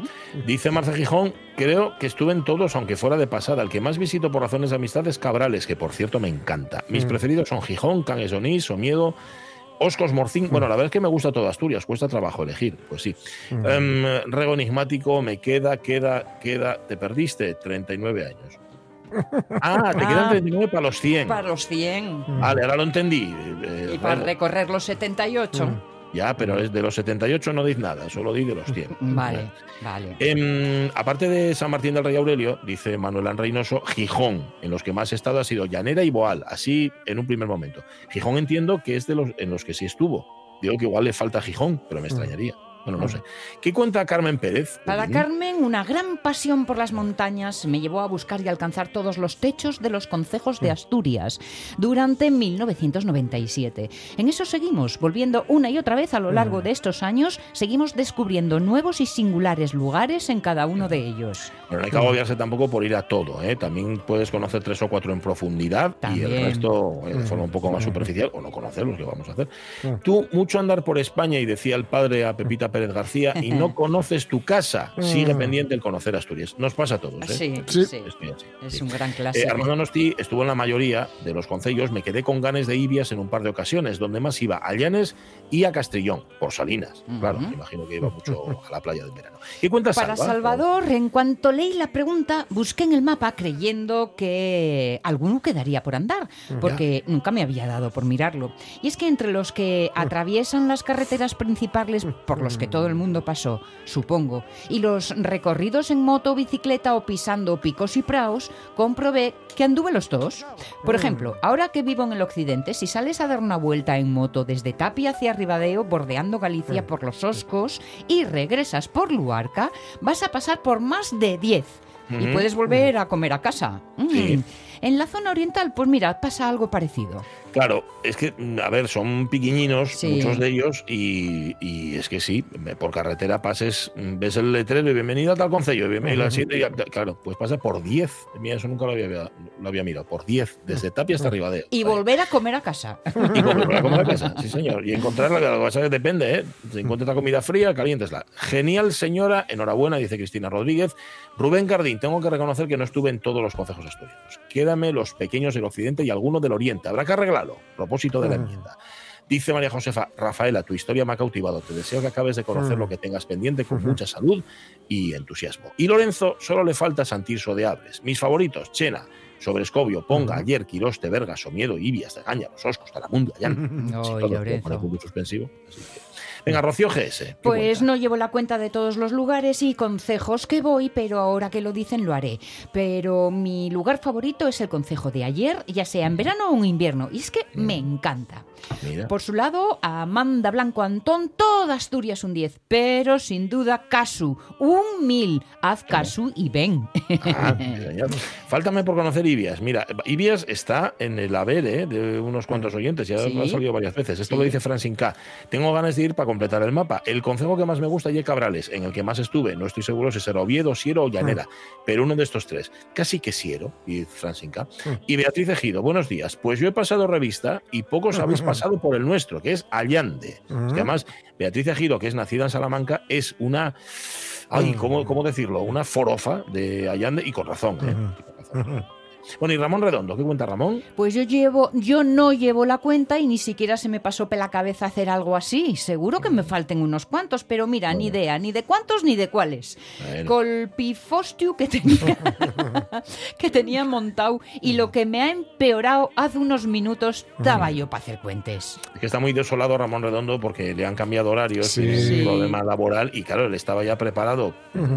Dice Marce Gijón, creo que estuve en todos, aunque fuera de pasada. El que más visito por razones de amistad es Cabrales, que por cierto me encanta. Mis preferidos son Gijón, Cangues Onís, Somiedo, Oscos Morcín. Bueno, la verdad es que me gusta todo Asturias, cuesta trabajo elegir, pues sí. Em, Rego enigmático, me queda, queda, queda. Te perdiste 39 años. Ah, te quedan Ah. 39 para los 100. Para los 100 Vale, ahora lo entendí. eh, y para Rego. recorrer los 78. Ya, pero es de los 78 no dices nada, solo di de los 100. (laughs) Vale, vale. Em, aparte de San Martín del Rey Aurelio, dice Manuel Reynoso, Gijón, en los que más he estado ha sido Llanera y Boal, así en un primer momento. Gijón entiendo que es de los en los que sí estuvo. Digo que igual le falta Gijón, pero me extrañaría. Bueno, no sé. ¿Qué cuenta Carmen Pérez? Para? Carmen, una gran pasión por las montañas me llevó a buscar y alcanzar todos los techos de los concejos de Asturias durante 1997. En eso seguimos, volviendo una y otra vez a lo largo de estos años, seguimos descubriendo nuevos y singulares lugares en cada uno de ellos. Bueno, no hay que agobiarse tampoco por ir a todo. ¿eh? También puedes conocer tres o cuatro en profundidad y También. el resto eh, de forma un poco más superficial o no conocerlos, que vamos a hacer. Tú, mucho andar por España, y decía el padre a Pepita Pérez García, y no conoces tu casa. Sigue pendiente el conocer Asturias. Nos pasa a todos. ¿eh? Sí, Sí. sí. Así, Es sí. un gran Eh, clásico. Armando Nosti estuvo en la mayoría de los concellos. Me quedé con ganes de Ibias en un par de ocasiones, donde más iba a Llanes y a Castellón, por Salinas. Claro, me imagino que iba mucho a la playa de verano. ¿Qué cuenta Para Salva? Salvador, en cuanto leí la pregunta, busqué en el mapa creyendo que alguno quedaría por andar, porque nunca me había dado por mirarlo. Y es que entre los que atraviesan las carreteras principales por los que todo el mundo pasó, supongo. Y los recorridos en moto, bicicleta o pisando picos y praos, comprobé que anduve los dos. Por ejemplo, ahora que vivo en el occidente, si sales a dar una vuelta en moto desde Tapia hacia Ribadeo, bordeando Galicia por los Oscos, y regresas por Luarca, vas a pasar por más de 10. Y Ujú. puedes volver a comer a casa. Mm. Sí. En la zona oriental, pues mira, pasa algo parecido. Claro, es que, mm, a ver, son piquiñinos, Sí. muchos de ellos, y, y es que sí, por carretera pases, mm, ves el letrero y bienvenido a tal concello, y bienvenido al siguiente, y a- claro, pues pasa por 10. Mira, eso nunca lo había, lo había mirado, por 10, desde Tapia hasta Ribadeo. Y Ahí. volver a comer a casa. (laughs) Y comer a comer a casa, sí señor. Y encontrarla, lo que pasa es que depende, ¿eh? Si encuentras la comida fría, caliéntesla. Genial señora, enhorabuena, dice Cristina Rodríguez. Rubén Gardín, tengo que reconocer que no estuve en todos los consejos asturianos. Quédame los pequeños del occidente y algunos del oriente. Habrá que Propósito de la enmienda. Dice María Josefa, Rafaela, tu historia me ha cautivado. Te deseo que acabes de conocer lo que tengas pendiente con mucha salud y entusiasmo. Y Lorenzo, solo le falta Santirso de Abres. Mis favoritos, Chena, Sobrescobio, Ponga, Ayer, Quiroste, Verga, Somiedo, Ibias, de Gaña, Los Oscos, Talamundo, Allán. (laughs) Ay, Sí, todo, Lorenzo. pone punto suspensivo. así que- Venga, Rocío GS. ¿qué Pues no llevo la cuenta de todos los lugares y concejos que voy, pero ahora que lo dicen lo haré. Pero mi lugar favorito es el concejo de ayer, ya sea en verano o en invierno, y es que me encanta. Mira. Por su lado, Amanda Blanco Antón, toda Asturias un 10, pero sin duda Casu, un 1000. Haz Casu y ven. Ah, (laughs) señor. Fáltame por conocer Ibias. Mira, Ibias está en el haber ¿eh? de unos cuantos oyentes, ya Sí. ha salido varias veces. Esto Sí. lo dice Francine K. Tengo ganas de ir para completar el mapa. El concejo que más me gusta es Cabrales, en el que más estuve. No estoy seguro si será Oviedo, Siero o Llanera, pero uno de estos tres. Casi que Siero, y Francine K. Y Beatriz Ejido, buenos días. Pues yo he pasado revista y pocos (laughs) habéis pasado por el nuestro, que es Allande. Es que además, Beatriz Ejido, que es nacida en Salamanca, es una. Ay, ¿cómo, cómo decirlo? Una forofa de Allande y con razón. ¿eh? Y con razón. Bueno, y Ramón Redondo, ¿qué cuenta Ramón? Pues yo llevo, yo no llevo la cuenta y ni siquiera se me pasó por la cabeza hacer algo así. Seguro que me falten unos cuantos, pero mira, ni idea, ni de cuántos ni de cuáles. Bueno. Colpifostiu que tenía, (laughs) que tenía montado y lo que me ha empeorado hace unos minutos estaba yo para hacer cuentes. Es que está muy desolado Ramón Redondo porque le han cambiado horarios, Sí. tiene Sí. un problema laboral y claro, él estaba ya preparado,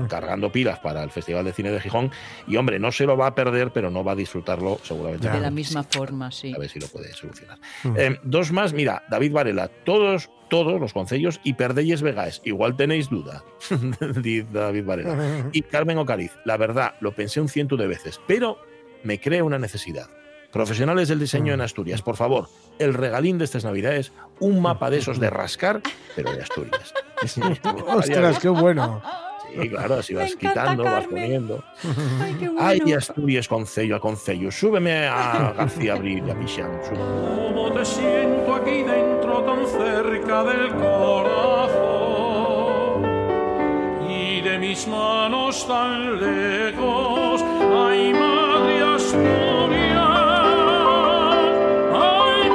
cargando pilas para el Festival de Cine de Gijón y hombre, no se lo va a perder, pero no va a disfrutarlo seguramente. De la misma forma, sí. A ver si lo puede solucionar. Eh, dos más, mira, David Varela, todos, todos los concellos y perdelles vegaes. Igual tenéis duda, (laughs) dice David Varela. (laughs) Y Carmen Ocariz, la verdad, lo pensé un ciento de veces, pero me crea una necesidad. Profesionales del diseño en Asturias, por favor, el regalín de estas navidades, un mapa de esos de rascar, pero de Asturias. (laughs) Ostras, qué bueno. Sí, claro, así (laughs) vas quitando, vas Carmen. poniendo. Ay, qué Ay, bueno. Asturias, concello a concello. Súbeme a García Abril y a Pichán. súbeme. Como te siento aquí dentro tan cerca del corazón y de mis manos tan lejos, ay madre Asturias, ay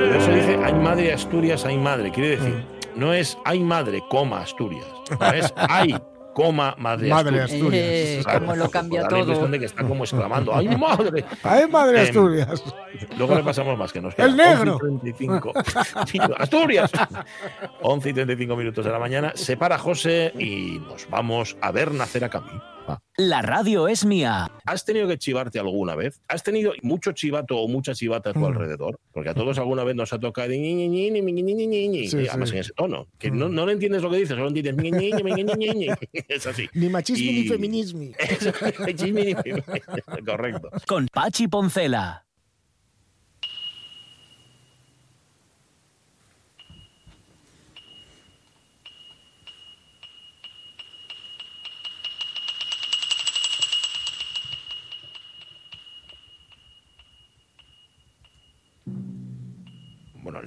Pero eso madre. dice, hay madre Asturias, hay madre. Quiere decir, no es hay madre, coma Asturias. No es hay, coma madre, Madre Asturias. Eh, Claro, cómo lo cambia da la impresión todo. de que está como exclamando, ¡ay, madre! ¡Ay, madre Em, Asturias! Luego le pasamos más, que nos ¡El queda negro! 11 y 35. Sí, (laughs) ¡Asturias! 11 y 35 minutos de la mañana. Se para José y nos vamos a ver nacer a Camí. La radio es mía. ¿Has tenido que chivarte alguna vez? ¿Has tenido mucho chivato o mucha chivata a tu mm. alrededor? Porque a todos alguna vez nos ha tocado. Ni, ni, ni, sí, además sí. en ese tono. Que mm. no, no le entiendes lo que dices, solo entiendes. (laughs) es así. Ni machismo y... (laughs) ni feminismo. (laughs) Correcto. Con Pachi Poncela.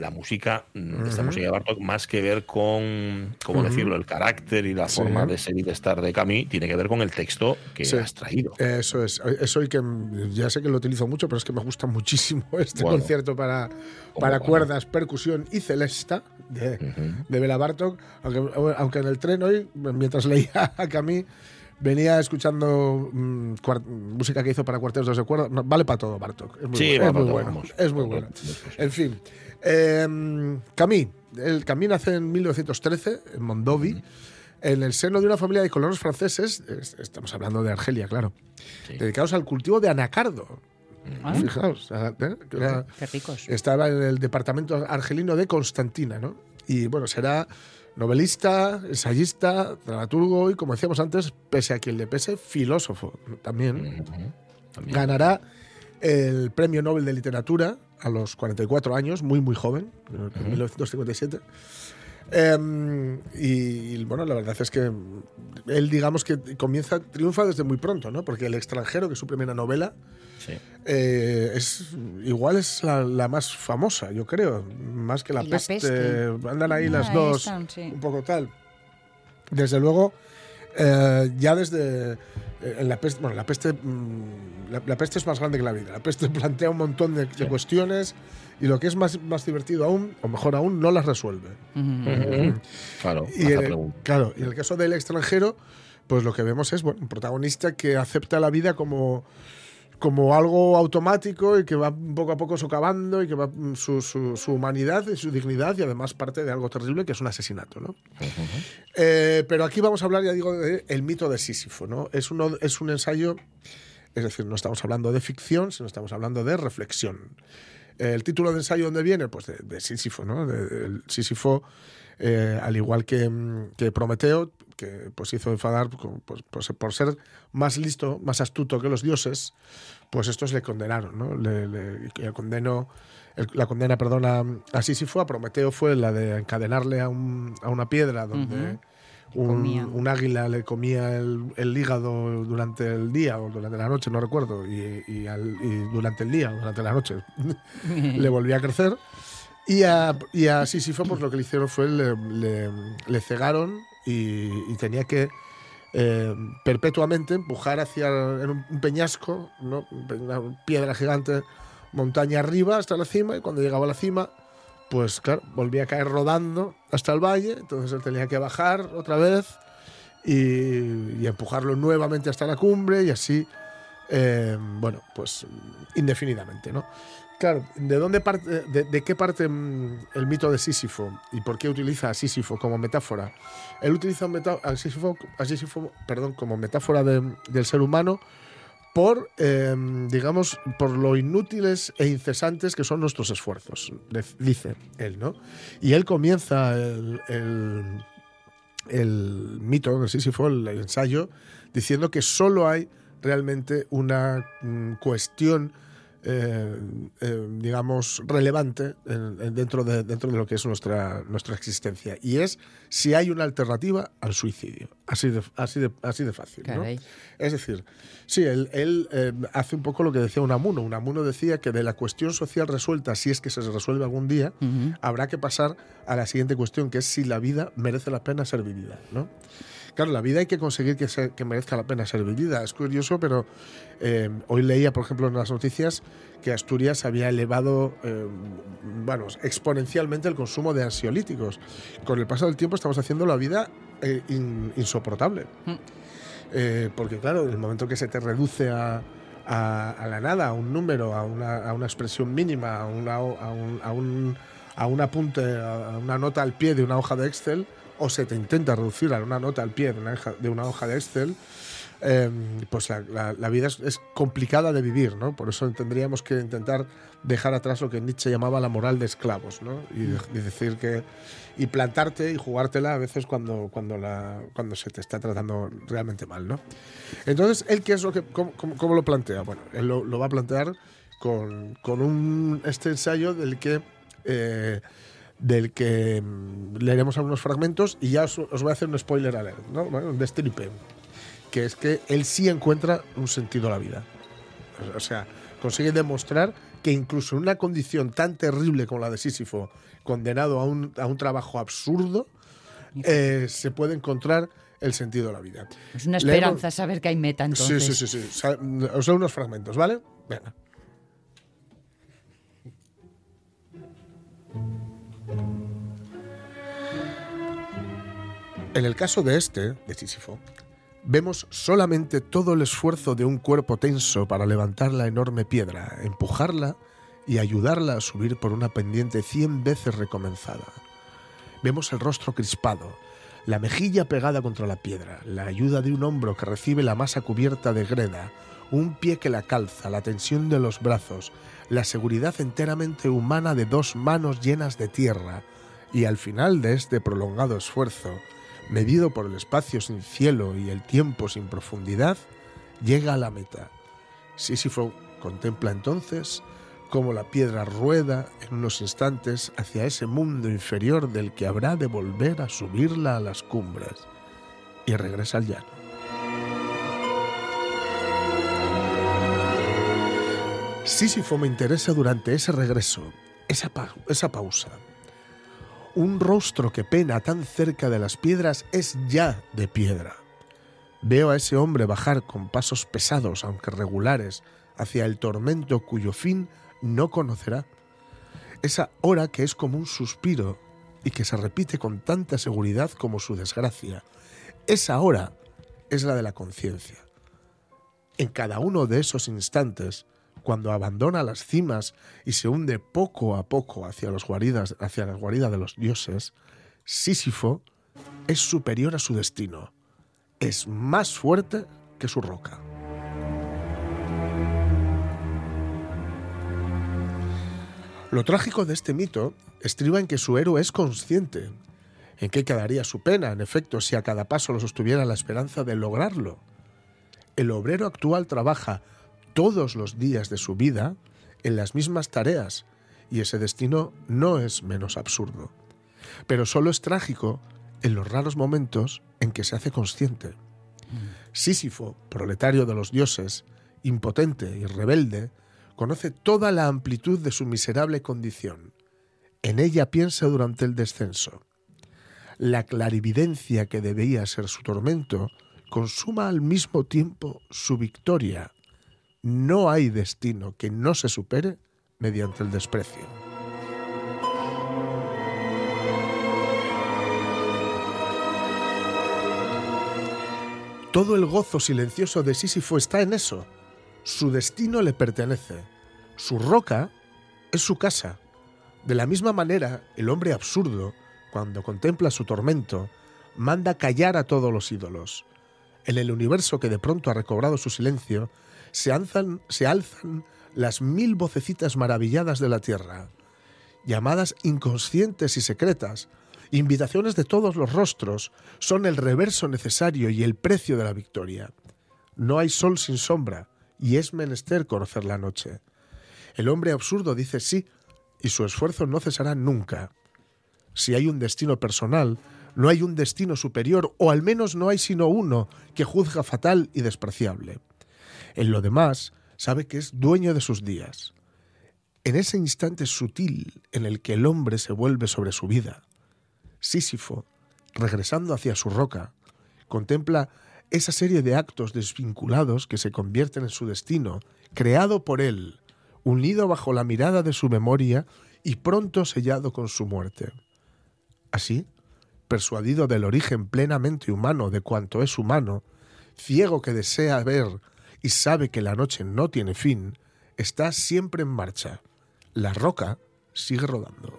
La música, mm, esta música de Bartok, más que ver con, ¿cómo decirlo?, el carácter y la Sí. forma de ser y de estar de Camille, tiene que ver con el texto que Sí. has traído. Eso es. Eso y que ya sé que lo utilizo mucho, pero es que me gusta muchísimo (laughs) este Bueno. concierto para, para cuerdas, percusión y celesta de, de Bela Bartok. Aunque, aunque en el tren hoy, mientras leía a Camille, venía escuchando mm, cuar- música que hizo para cuartetos de cuerda. Vale para todo, Bartok. Es muy, Sí, bueno. Es muy todo, bueno. Es muy bueno. En fin. Eh, Camille, el Camille nace en 1913 en Mondovi, en el seno de una familia de colonos franceses, es- estamos hablando de Argelia, claro, Sí. dedicados al cultivo de anacardo. Ah, Fijaos, ¿eh? Era- Qué ricos. estaba en el departamento argelino de Constantina, ¿no? Y bueno, será novelista, ensayista, dramaturgo y, como decíamos antes, pese a quien le pese, filósofo también. También. Ganará el Premio Nobel de Literatura a los 44 años, muy, muy joven, en 1957. Em, y, y, bueno, la verdad es que él, digamos que comienza, triunfa desde muy pronto, ¿no? Porque El extranjero, que es su primera novela, Sí. eh, es igual es la, la más famosa, yo creo, más que la Y La peste. peste. Andan ahí Ah, las dos, están, sí. un poco tal. Desde luego, eh, ya desde eh, en la peste, bueno, la peste, mm, la, la peste es más grande que la vida. La peste (laughs) plantea un montón de, de cuestiones y lo que es más, más divertido aún, o mejor aún, no las resuelve. Claro, Y en, claro, y en el caso del extranjero, pues lo que vemos es bueno, un protagonista que acepta la vida como, como algo automático y que va poco a poco socavando y que va mm, su, su- su humanidad y su dignidad y además parte de algo terrible que es un asesinato. ¿no? Eh, pero aquí vamos a hablar, ya digo, del el mito de Sísifo. ¿no? Es, uno, es un ensayo, es decir, no estamos hablando de ficción, sino estamos hablando de reflexión. El título de ensayo, ¿dónde viene? Pues de, de Sísifo, ¿no? De- Sísifo, eh, al igual que, mm, que Prometeo, que pues hizo enfadar con- pues, pues, por ser más listo, más astuto que los dioses, pues estos le condenaron, ¿no? Le, le- el condenó, el- la condena, perdón, a, a Sísifo, a Prometeo fue la de encadenarle a, un- a una piedra donde un, comía. un águila le comía el, el hígado durante el día o durante la noche, no recuerdo, y, y al- y durante el día o durante la noche (laughs) le volvía a crecer. Y a, y a Sísifo, pues lo que le hicieron fue le, le- le cegaron y, tenía que eh, perpetuamente empujar hacia un, peñasco, ¿no? una piedra gigante, montaña arriba hasta la cima, y cuando llegaba a la cima, pues claro, volvía a caer rodando hasta el valle, entonces él tenía que bajar otra vez y, y empujarlo nuevamente hasta la cumbre y así, eh, bueno, pues indefinidamente, ¿no? Claro, ¿de dónde parte, de, de qué parte mm, el mito de Sísifo y por qué utiliza a Sísifo como metáfora? Él utiliza a, Sísifo, Sísifo, perdón, como metáfora de- del ser humano por, eh, digamos, por lo inútiles e incesantes que son nuestros esfuerzos, dice él, ¿no? Y él comienza el, el- mito de Sísifo, el, el ensayo, diciendo que solo hay realmente una mm, cuestión, eh, eh, digamos, relevante en- en- dentro, de, dentro de lo que es nuestra, nuestra existencia, y es si hay una alternativa al suicidio. Así de, así de, así de fácil. Es decir, sí, él, él, eh, hace un poco lo que decía Unamuno. Unamuno decía que de la cuestión social resuelta, si es que se resuelve algún día, habrá que pasar a la siguiente cuestión, que es si la vida merece la pena ser vivida. ¿no? Claro, la vida hay que conseguir que, se- que merezca la pena ser vivida. Es curioso, pero eh, hoy leía, por ejemplo, en las noticias que Asturias había elevado eh, bueno, exponencialmente el consumo de ansiolíticos. Con el paso del tiempo estamos haciendo la vida eh, in- insoportable. Eh, porque claro, en el momento que se te reduce a, a- a la nada, a un número, a una, a una expresión mínima, a, una, a, un, a, un, a un apunte, a una nota al pie de una hoja de Excel, o se te intenta reducir a una nota al pie de una, hoja- de una hoja de Excel, eh, pues la, la- la vida es, es complicada de vivir, ¿no? Por eso tendríamos que intentar dejar atrás lo que Nietzsche llamaba la moral de esclavos, ¿no? Y, y decir que y plantarte y jugártela a veces cuando cuando la cuando se te está tratando realmente mal, ¿no? Entonces él qué es lo que cómo, cómo- cómo lo plantea, bueno, él lo, lo va a plantear con, con un este ensayo del que eh, del que mm, leeremos algunos fragmentos y ya os, os voy a hacer un spoiler alert, ¿no? Bueno, un destripe que es que él sí encuentra un sentido a la vida. O sea, consigue demostrar que incluso en una condición tan terrible como la de Sísifo, condenado a un, a un trabajo absurdo, eh, se puede encontrar el sentido de la vida. Es una Leemos- esperanza saber que hay meta entonces. Sí, sí, sí, sí. Os doy unos fragmentos, ¿vale? Venga. En el caso de este, de Sísifo, vemos solamente todo el esfuerzo de un cuerpo tenso para levantar la enorme piedra, empujarla y ayudarla a subir por una pendiente cien veces recomenzada. Vemos el rostro crispado, la mejilla pegada contra la piedra, la ayuda de un hombro que recibe la masa cubierta de greda, un pie que la calza, la tensión de los brazos, la seguridad enteramente humana de dos manos llenas de tierra, y al final de este prolongado esfuerzo, medido por el espacio sin cielo y el tiempo sin profundidad, llega a la meta. Sísifo contempla entonces cómo la piedra rueda en unos instantes hacia ese mundo inferior del que habrá de volver a subirla a las cumbres y regresa al llano. Sísifo me interesa durante ese regreso, esa, esa pausa. Un rostro que pena tan cerca de las piedras es ya de piedra. Veo a ese hombre bajar con pasos pesados, aunque regulares, hacia el tormento cuyo fin no conocerá. Esa hora que es como un suspiro y que se repite con tanta seguridad como su desgracia. Esa hora es la de la conciencia. En cada uno de esos instantes, cuando abandona las cimas y se hunde poco a poco hacia, guaridas, hacia la guarida de los dioses, Sísifo es superior a su destino, es más fuerte que su roca. Lo trágico de este mito estriba en que su héroe es consciente. ¿En qué quedaría su pena, en efecto, si a cada paso lo sostuviera la esperanza de lograrlo? El obrero actual trabaja todos los días de su vida en las mismas tareas y ese destino no es menos absurdo. Pero solo es trágico en los raros momentos en que se hace consciente. Sísifo, proletario de los dioses, impotente y rebelde, conoce toda la amplitud de su miserable condición. En ella piensa durante el descenso. La clarividencia que debía ser su tormento consuma al mismo tiempo su victoria. No hay destino que no se supere mediante el desprecio. Todo el gozo silencioso de Sísifo está en eso. Su destino le pertenece. Su roca es su casa. De la misma manera, el hombre absurdo, cuando contempla su tormento, manda callar a todos los ídolos. En el universo que de pronto ha recobrado su silencio, se alzan, las mil vocecitas maravilladas de la tierra, llamadas inconscientes y secretas, invitaciones de todos los rostros, son el reverso necesario y el precio de la victoria. No hay sol sin sombra, y es menester conocer la noche. El hombre absurdo dice sí, y su esfuerzo no cesará nunca. Si hay un destino personal, no hay un destino superior, o al menos no hay sino uno que juzga fatal y despreciable. En lo demás, sabe que es dueño de sus días. En ese instante sutil en el que el hombre se vuelve sobre su vida, Sísifo, regresando hacia su roca, contempla esa serie de actos desvinculados que se convierten en su destino, creado por él, unido bajo la mirada de su memoria y pronto sellado con su muerte. Así, persuadido del origen plenamente humano de cuanto es humano, ciego que desea ver y sabe que la noche no tiene fin, está siempre en marcha. La roca sigue rodando.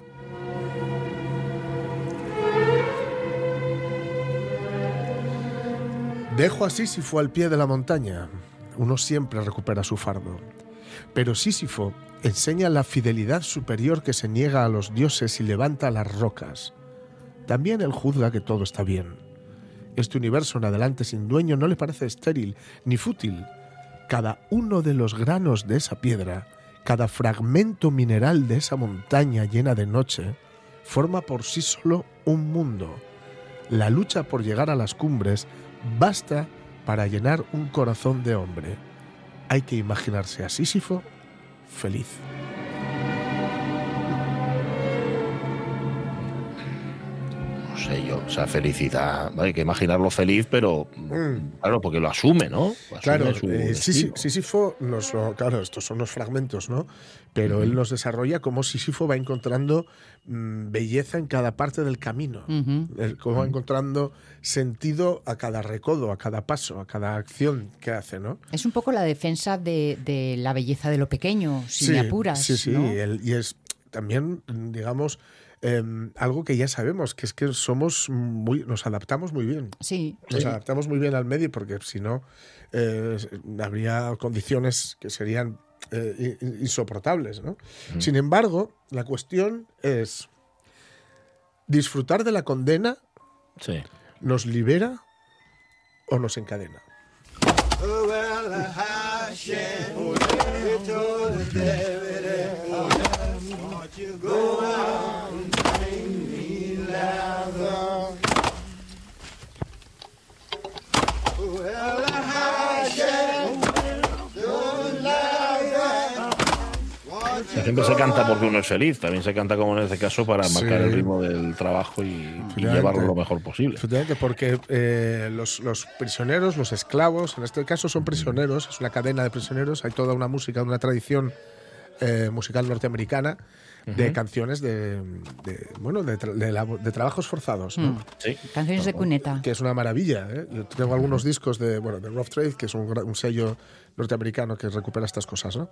Dejo a Sísifo al pie de la montaña. Uno siempre recupera su fardo. Pero Sísifo enseña la fidelidad superior que se niega a los dioses y levanta las rocas. También él juzga que todo está bien. Este universo en adelante sin dueño no le parece estéril ni fútil. Cada uno de los granos de esa piedra, cada fragmento mineral de esa montaña llena de noche, forma por sí solo un mundo. La lucha por llegar a las cumbres basta para llenar un corazón de hombre. Hay que imaginarse a Sísifo feliz. Sé yo, o sea, felicidad. Hay que imaginarlo feliz, pero claro, porque lo asume, ¿no? Asume Claro, eh. Sísifo nos lo, claro, estos son los fragmentos, ¿no? Pero él nos desarrolla cómo Sísifo va encontrando mm, belleza en cada parte del camino. El- cómo va encontrando sentido a cada recodo, a cada paso, a cada acción que hace, ¿no? Es un poco la defensa de, de la belleza de lo pequeño, si me apuras. Sí, sí, ¿no? el- y es también, digamos, eh, algo que ya sabemos, que es que somos muy, nos adaptamos muy bien. Sí. Nos adaptamos muy bien al medio porque si no eh, habría condiciones que serían eh, in- insoportables. ¿no? Sin embargo, la cuestión es disfrutar de la condena Sí. nos libera o nos encadena. Siempre se canta porque uno es feliz, también se canta como en este caso para Sí. marcar el ritmo del trabajo y, y llevarlo lo mejor posible. Efectivamente, porque eh, los, los prisioneros, los esclavos, en este caso son prisioneros, es una cadena de prisioneros, hay toda una música, una tradición eh, musical norteamericana de canciones de, de, bueno de, tra- de de trabajos forzados, ¿no? Mm. Sí. Canciones de cuneta. que es una maravilla. ¿eh? Yo tengo algunos discos de, bueno, de Rough Trade, que es un, sello norteamericano que recupera estas cosas. ¿no?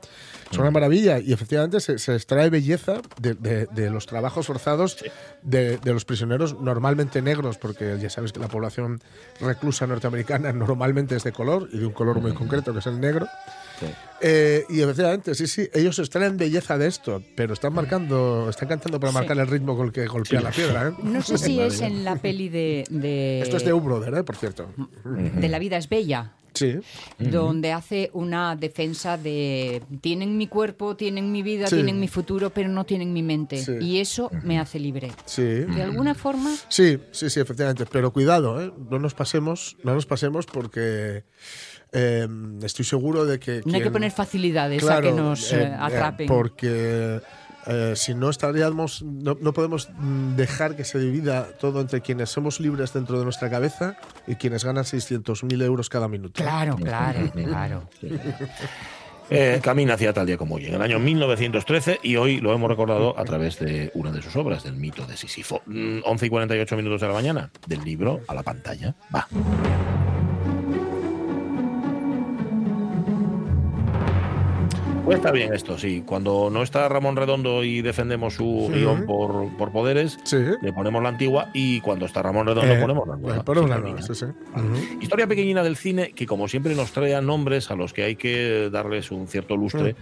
Es una maravilla y efectivamente se, se extrae belleza de, de- de los trabajos forzados de, de los prisioneros normalmente negros, porque ya sabes que la población reclusa norteamericana (laughs) normalmente es de color y de un color muy concreto, que es el negro. Sí. Eh, y efectivamente, sí, sí, ellos extraen belleza de esto, pero están marcando, están cantando para Sí. marcar el ritmo con el que golpea la piedra. ¿eh? No sé si es en la peli de, de, Esto es de U-Brother, ¿eh? por cierto. de La vida es bella. Sí. donde hace una defensa de tienen mi cuerpo, tienen mi vida, Sí. tienen mi futuro, pero no tienen mi mente. Sí. Y eso me hace libre. Sí. De alguna forma, Sí, sí, sí, efectivamente. Pero cuidado, ¿eh? no nos pasemos, no nos pasemos porque eh, estoy seguro de que. no hay que quien- poner facilidades a Claro, que nos eh, eh, eh, atrapen. porque eh, si no estaríamos, no, no podemos mm, dejar que se divida todo entre quienes somos libres dentro de nuestra cabeza y quienes ganan 600.000 euros cada minuto. Claro, claro, (laughs) claro. Eh, camina hacia tal día como hoy, en el año 1913, y hoy lo hemos recordado a través de una de sus obras, del mito de Sísifo. Mm, 11 y 48 minutos de la mañana, del libro a la pantalla. Va. Pues está bien esto, sí. Cuando no está Ramón Redondo y defendemos su Sí. guion por, por poderes, Sí. le ponemos la antigua y cuando está Ramón Redondo Eh, ponemos la nueva. la. Ujú. Historia pequeñina del cine que, como siempre, nos trae a nombres a los que hay que darles un cierto lustre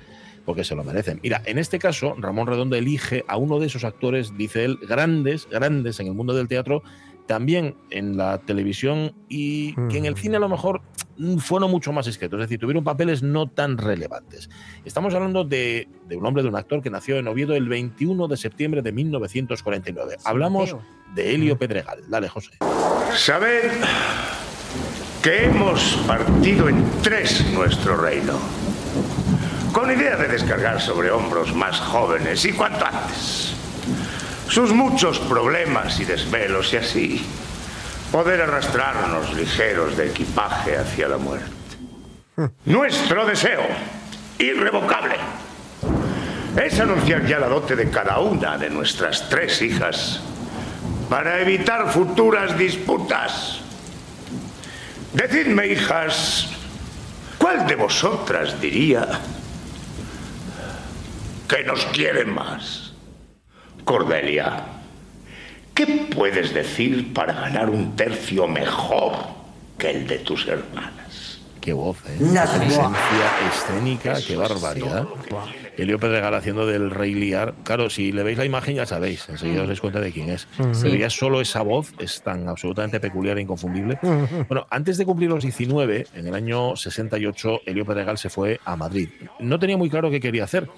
porque se lo merecen. Mira, en este caso, Ramón Redondo elige a uno de esos actores, dice él, grandes, grandes en el mundo del teatro, también en la televisión y que en el cine a lo mejor mm, fueron mucho más discretos, es decir, tuvieron papeles no tan relevantes. Estamos hablando de, de un hombre, de un actor que nació en Oviedo el 21 de septiembre de 1949. Hablamos Mateo. de Helio Pedregal. Dale, José. Sabed que hemos partido en tres nuestro reino, con idea de descargar sobre hombros más jóvenes y cuanto antes sus muchos problemas y desvelos y así poder arrastrarnos ligeros de equipaje hacia la muerte. (laughs) Nuestro deseo, irrevocable, es anunciar ya la dote de cada una de nuestras tres hijas para evitar futuras disputas. Decidme, hijas, ¿cuál de vosotras diría que nos quiere más? Cordelia, ¿qué puedes decir para ganar un tercio mejor que el de tus hermanas? Qué voz, ¿eh? Nada. Presencia escénica, qué barbaridad. Elio Pedregal haciendo del Rey Liar. Claro, si le veis la imagen ya sabéis, enseguida os dais cuenta de quién es. Pero ya solo esa voz es tan absolutamente peculiar e inconfundible. Bueno, antes de cumplir los 19, en el año 68, Elio Pedregal se fue a Madrid. No tenía muy claro qué quería hacer,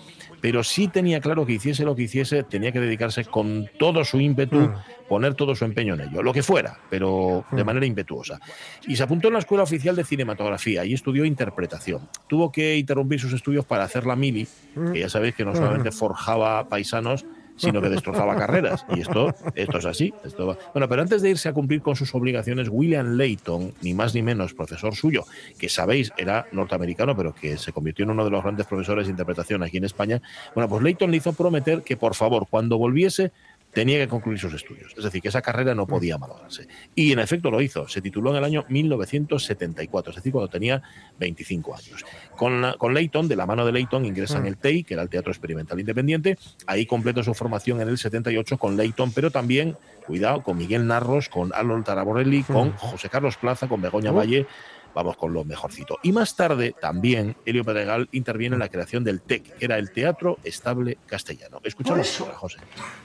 pero sí tenía claro que hiciese lo que hiciese, tenía que dedicarse con todo su ímpetu, poner todo su empeño en ello, lo que fuera, pero de manera impetuosa. Y se apuntó en la Escuela Oficial de Cinematografía y estudió interpretación. Tuvo que interrumpir sus estudios para hacer la mili, que ya sabéis que no solamente forjaba paisanos, sino que destrozaba carreras. Y esto, esto es así. Esto Bueno, pero antes de irse a cumplir con sus obligaciones, William Layton, ni más ni menos profesor suyo, que sabéis era norteamericano, pero que se convirtió en uno de los grandes profesores de interpretación aquí en España, bueno, pues Layton le hizo prometer que por favor, cuando volviese, tenía que concluir sus estudios. Es decir, que esa carrera no podía malograrse. Y en efecto lo hizo. Se tituló en el año 1974, es decir, cuando tenía 25 años. Con, la- con Leighton, de la mano de Leighton, ingresa en el TEI, que era el Teatro Experimental Independiente. Ahí completó su formación en el 78 con Leighton, pero también, cuidado, con Miguel Narros, con Arnold Taraborelli, con José Carlos Plaza, con Begoña Valle. Vamos con lo mejorcito. Y más tarde, también, Helio Pedregal interviene en la creación del TEC, que era el Teatro Estable Castellano. Escuchamos, José.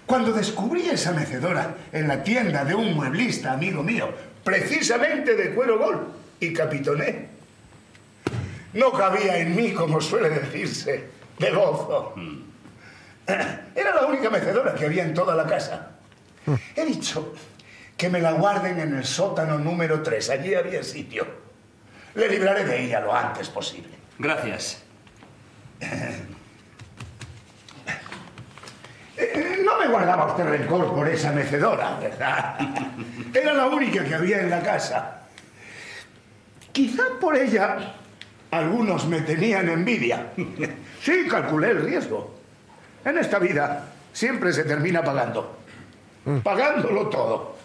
Cuando descubrí esa mecedora en la tienda de un mueblista amigo mío, precisamente de cuero gol, y capitoné, no cabía en mí, como suele decirse, de gozo. Era la única mecedora que había en toda la casa. He dicho que me la guarden en el sótano número 3. Allí había sitio. Le libraré de ella lo antes posible. Gracias. Eh, No me guardaba usted rencor por esa mecedora, ¿verdad? Era la única que había en la casa. Quizá por ella algunos me tenían envidia. Sí, calculé el riesgo. En esta vida siempre se termina pagando. Pagándolo todo.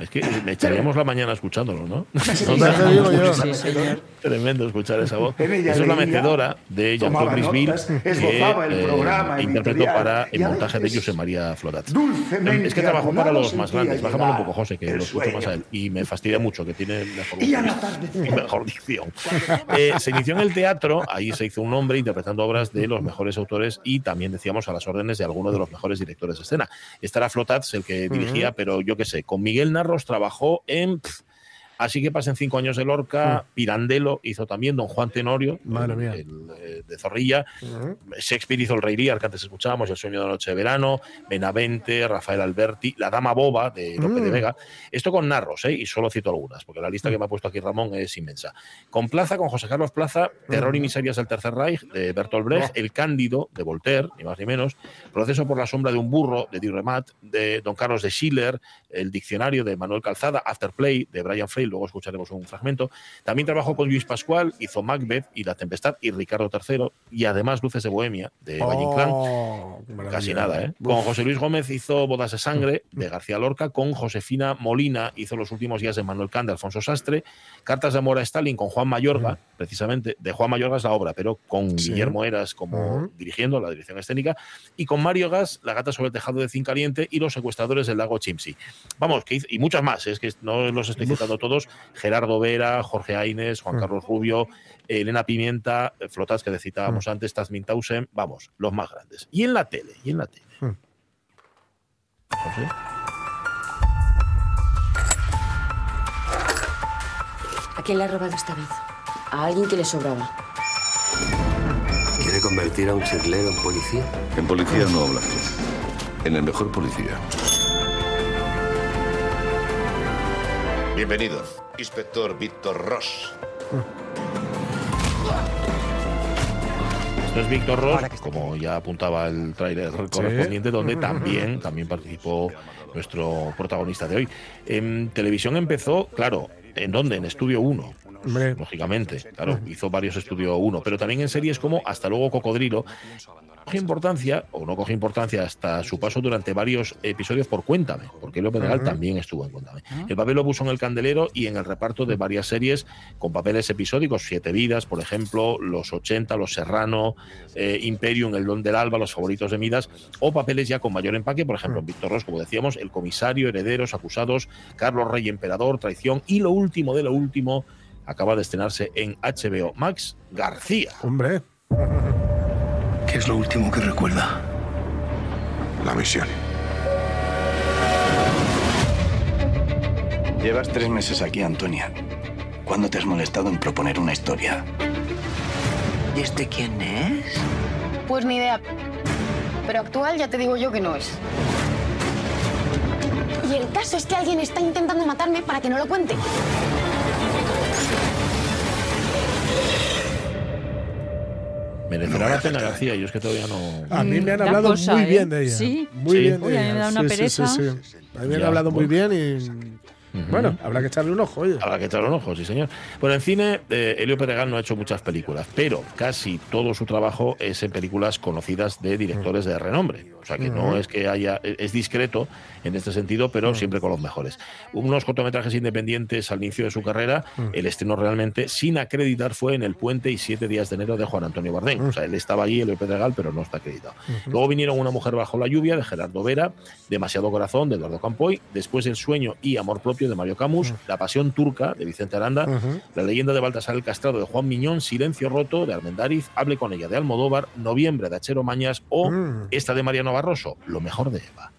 Es que le echaríamos la mañana escuchándolo, ¿no? (laughs) Tremendo escuchar esa voz. Esa es la mecedora de Brisville, notas, que eh, programa interpretó para el montaje de José María Florat. Es que trabajó para los más grandes. Bájamelo un poco, José, que lo escucho más a él. Y me fastidia mucho, que tiene (laughs) mejor dicción. Eh, se inició en el teatro, ahí se hizo un nombre interpretando obras de los mejores autores y también decíamos a las órdenes de algunos de los mejores directores de escena. Era Flotats el que dirigía, pero yo qué sé, con Miguel Narros trabajó en. pf, Así que pasen cinco años de Lorca, Pirandello hizo también Don Juan Tenorio, Madre el- mía. el, eh, de Zorrilla, Shakespeare hizo El Rey Lear, que antes escuchábamos, El sueño de la noche de verano, Benavente, Rafael Alberti, La Dama Boba de Lope de Mm. Vega. Esto con narros, ¿eh? y solo cito algunas, porque la lista que me ha puesto aquí Ramón es inmensa. Con Plaza, con José Carlos Plaza, Terror y miserias del Tercer Reich de Bertolt Brecht, El Cándido de Voltaire, ni más ni menos, Proceso por la sombra de un burro de Duremat, de Don Carlos de Schiller, El diccionario de Manuel Calzada, Afterplay de Brian Frey, luego escucharemos un fragmento. También trabajó con Luis Pascual, hizo Macbeth y La Tempestad y Ricardo III, y además Luces de Bohemia de Valle Inclán. Oh, maravilla. Casi nada, ¿eh? Uf. Con José Luis Gómez hizo Bodas de Sangre de García Lorca, con Josefina Molina hizo Los últimos días de Manuel Can de Alfonso Sastre, Cartas de amor a Stalin con Juan Mayorga, precisamente, de Juan Mayorga es la obra, pero con Sí. Guillermo Eras como dirigiendo la dirección escénica, y con Mario Gas, La gata sobre el tejado de zinc caliente y Los secuestradores del lago Chimsi. Vamos, que hizo- y muchas más, es que no los estoy citando todos, Gerardo Vera, Jorge Aines, Juan Mm. Carlos Rubio, Elena Pimienta, eh, Flotas que citábamos antes, Tasmin Tausen, vamos, los más grandes. Y en la tele, y en la tele. Mm. José. ¿A quién le ha robado esta vez? A alguien que le sobraba. ¿Quiere convertir a un chirlero en policía? En policía no hablas tú. En el mejor policía. Bienvenido, inspector Víctor Ross. Esto es Víctor Ross, como ya apuntaba el tráiler correspondiente, donde (laughs) también, también participó nuestro protagonista de hoy. En televisión empezó, claro, ¿en dónde? En Estudio 1. Hombre. Lógicamente, claro, hizo varios Estudio 1, pero también en series como Hasta luego Cocodrilo. Coge importancia, o no coge importancia, hasta su paso durante varios episodios por Cuéntame, porque Leo Pedregal Ujú. también estuvo en Cuéntame. El papel lo puso en El Candelero y en el reparto de varias series con papeles episódicos, Siete Vidas, por ejemplo, Los 80, Los Serrano, eh, Imperium, El Don del Alba, Los Favoritos de Midas, o papeles ya con mayor empaque, por ejemplo, en Víctor Ross, como decíamos, El Comisario, Herederos, Acusados, Carlos Rey Emperador, Traición y lo último de lo último, acaba de estrenarse en HBO Max, García. Hombre. ¿Qué es lo último que recuerda? La misión. Llevas tres meses aquí, Antonia. ¿Cuándo te has molestado en proponer una historia? ¿Y este quién es? Pues ni idea. Pero actual ya te digo yo que no es. Y el caso es que alguien está intentando matarme para que no lo cuente. Merecerá la pena García, yo es que todavía no. A mí me han hablado Mm, cosa, muy ¿eh? bien de ella. Sí. Muy Sí. bien de Uy, a mí ella. me da una Sí, sí, sí, pereza. sí. A mí me han hablado muy bien y Bueno, habrá que echarle un ojo, oye. Habrá que echarle un ojo, sí, señor. Bueno, en cine, eh, Elio Pedregal no ha hecho muchas películas, pero casi todo su trabajo es en películas conocidas de directores de renombre. O sea que no Ujú. es que haya. Es discreto en este sentido, pero siempre con los mejores. Unos cortometrajes independientes al inicio de su carrera, el estreno realmente, sin acreditar, fue en El Puente y Siete Días de Enero de Juan Antonio Bardem. O sea, él estaba allí, Elio Pedregal, pero no está acreditado. Luego vinieron Una mujer bajo la lluvia de Gerardo Vera, Demasiado corazón de Eduardo Campoy, después El sueño y amor propio de Mario Camus, La pasión turca de Vicente Aranda. La leyenda de Baltasar el Castrado de Juan Miñón, Silencio roto de Armendáriz, Hable con ella de Almodóvar, Noviembre de Achero Mañas o esta de Mariano Barroso, Lo mejor de Eva.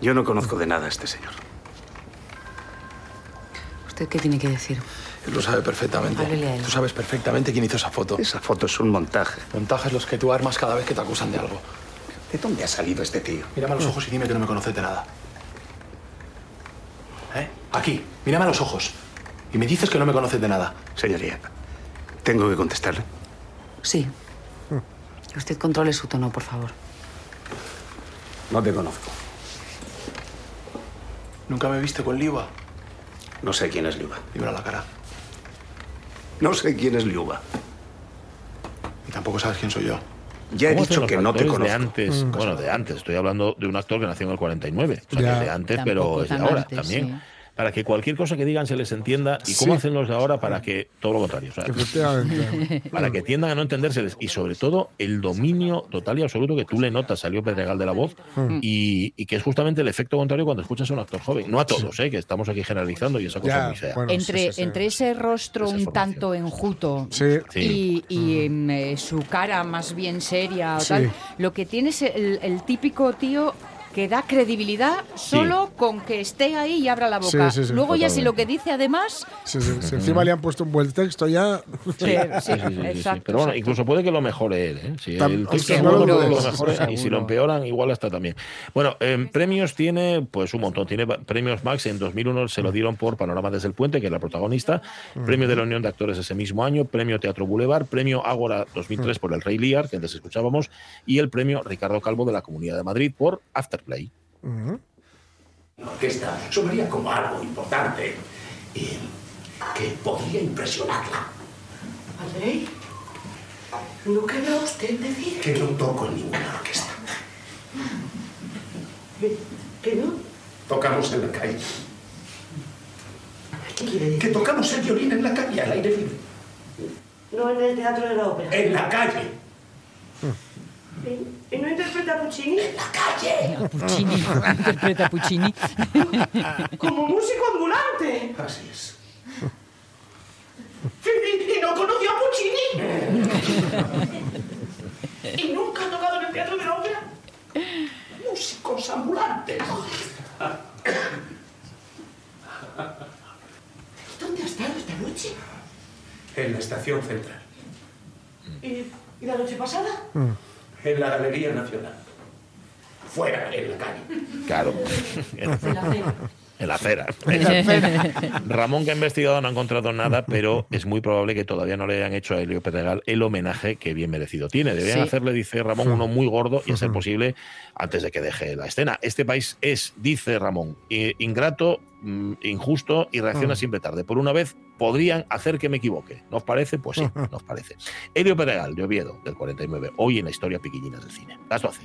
Yo no conozco de nada a este señor. ¿Usted qué tiene que decir? Él lo sabe perfectamente. Háblele a él. Tú sabes perfectamente quién hizo esa foto. Esa foto es un montaje. Montajes los que tú armas cada vez que te acusan de algo. ¿De dónde ha salido este tío? Mírame a los ojos y dime que no me conoces de nada. Aquí, mírame a los ojos. Y me dices que no me conoces de nada. Señoría, ¿tengo que contestarle? Sí. Usted controle su tono, por favor. No te conozco. ¿Nunca me viste con Liuba? No sé quién es Liuba. Libra la cara. No sé quién es Liuba. Y tampoco sabes quién soy yo. Ya he ¿Cómo dicho que no te conozco. De antes, Mm. bueno, de antes. Estoy hablando de un actor que nació en el 49. O sea, Ya. que es de antes, Tampoco pero es de ahora antes, también. sí. Para que cualquier cosa que digan se les entienda. ¿Y cómo Sí. hacen los de ahora para que todo lo contrario? O sea, Efectivamente. para que tiendan a no entendérseles. Y sobre todo, el dominio total y absoluto que tú le notas, salió Pedregal de la voz, Mm. y, y que es justamente el efecto contrario cuando escuchas a un actor joven. No a todos, ¿eh? que estamos aquí generalizando y esa cosa Ya, es muy fea. bueno, entre, sí, sí, sí. entre ese rostro un tanto enjuto y, y, em, eh, su cara más bien seria o Sí. tal, lo que tiene es el, el típico tío que da credibilidad solo con que esté ahí y abra la boca. Sí, sí, sí, Luego ya si lo que dice además... Sí, sí, si encima le han puesto un buen texto ya. Sí, Sí, (laughs) sí, sí, sí, sí, sí. exacto, Pero bueno, incluso puede que lo mejore él. ¿eh? Si el texto es seguro, bueno, puede que lo seguro. mejore. Y si lo empeoran, igual hasta también. Bueno, en premios tiene pues un montón. Tiene premios Max. En 2001 se lo dieron por Panorama desde el Puente, que es la protagonista. Premio de la Unión de Actores ese mismo año. Premio Teatro Boulevard. Premio Ágora 2003 por El Rey Lear, que antes escuchábamos. Y el premio Ricardo Calvo de la Comunidad de Madrid por La orquesta sonaría como algo importante y que podría impresionarla. ¿Al rey? ¿No querrá usted decir Que no toco en ninguna orquesta. que, que no? Tocamos en la calle. ¿Qué quiere decir? Que tocamos el violín en la calle, al aire libre. No en el teatro de la ópera. En la calle. ¿Y, y no interpreta Puccini? En la calle. Puccini, (laughs) interpreta a Puccini. (laughs) Como músico ambulante. Así es. ¿Y, y no conoció a Puccini? ¿Y nunca ha tocado en el teatro de la ópera? Músicos ambulantes. ¿Dónde ha estado esta noche? En la estación central. ¿Y, y la noche pasada? En la Galería Nacional. Fuera, en la calle. Claro. En la acera. (laughs) En la acera. (laughs) Ramón, que ha investigado, no ha encontrado nada, pero es muy probable que todavía no le hayan hecho a Helio Pedregal el homenaje que bien merecido tiene. Deberían Sí. hacerle, dice Ramón, uno muy gordo y a ser posible antes de que deje la escena. Este país es, dice Ramón, ingrato, mm, injusto y reacciona siempre tarde. Por una vez podrían hacer que me equivoque. ¿Nos parece? Pues sí, nos parece. Helio Pedregal, de Oviedo, del 49, hoy en la historia piquillinas del cine. Las 12.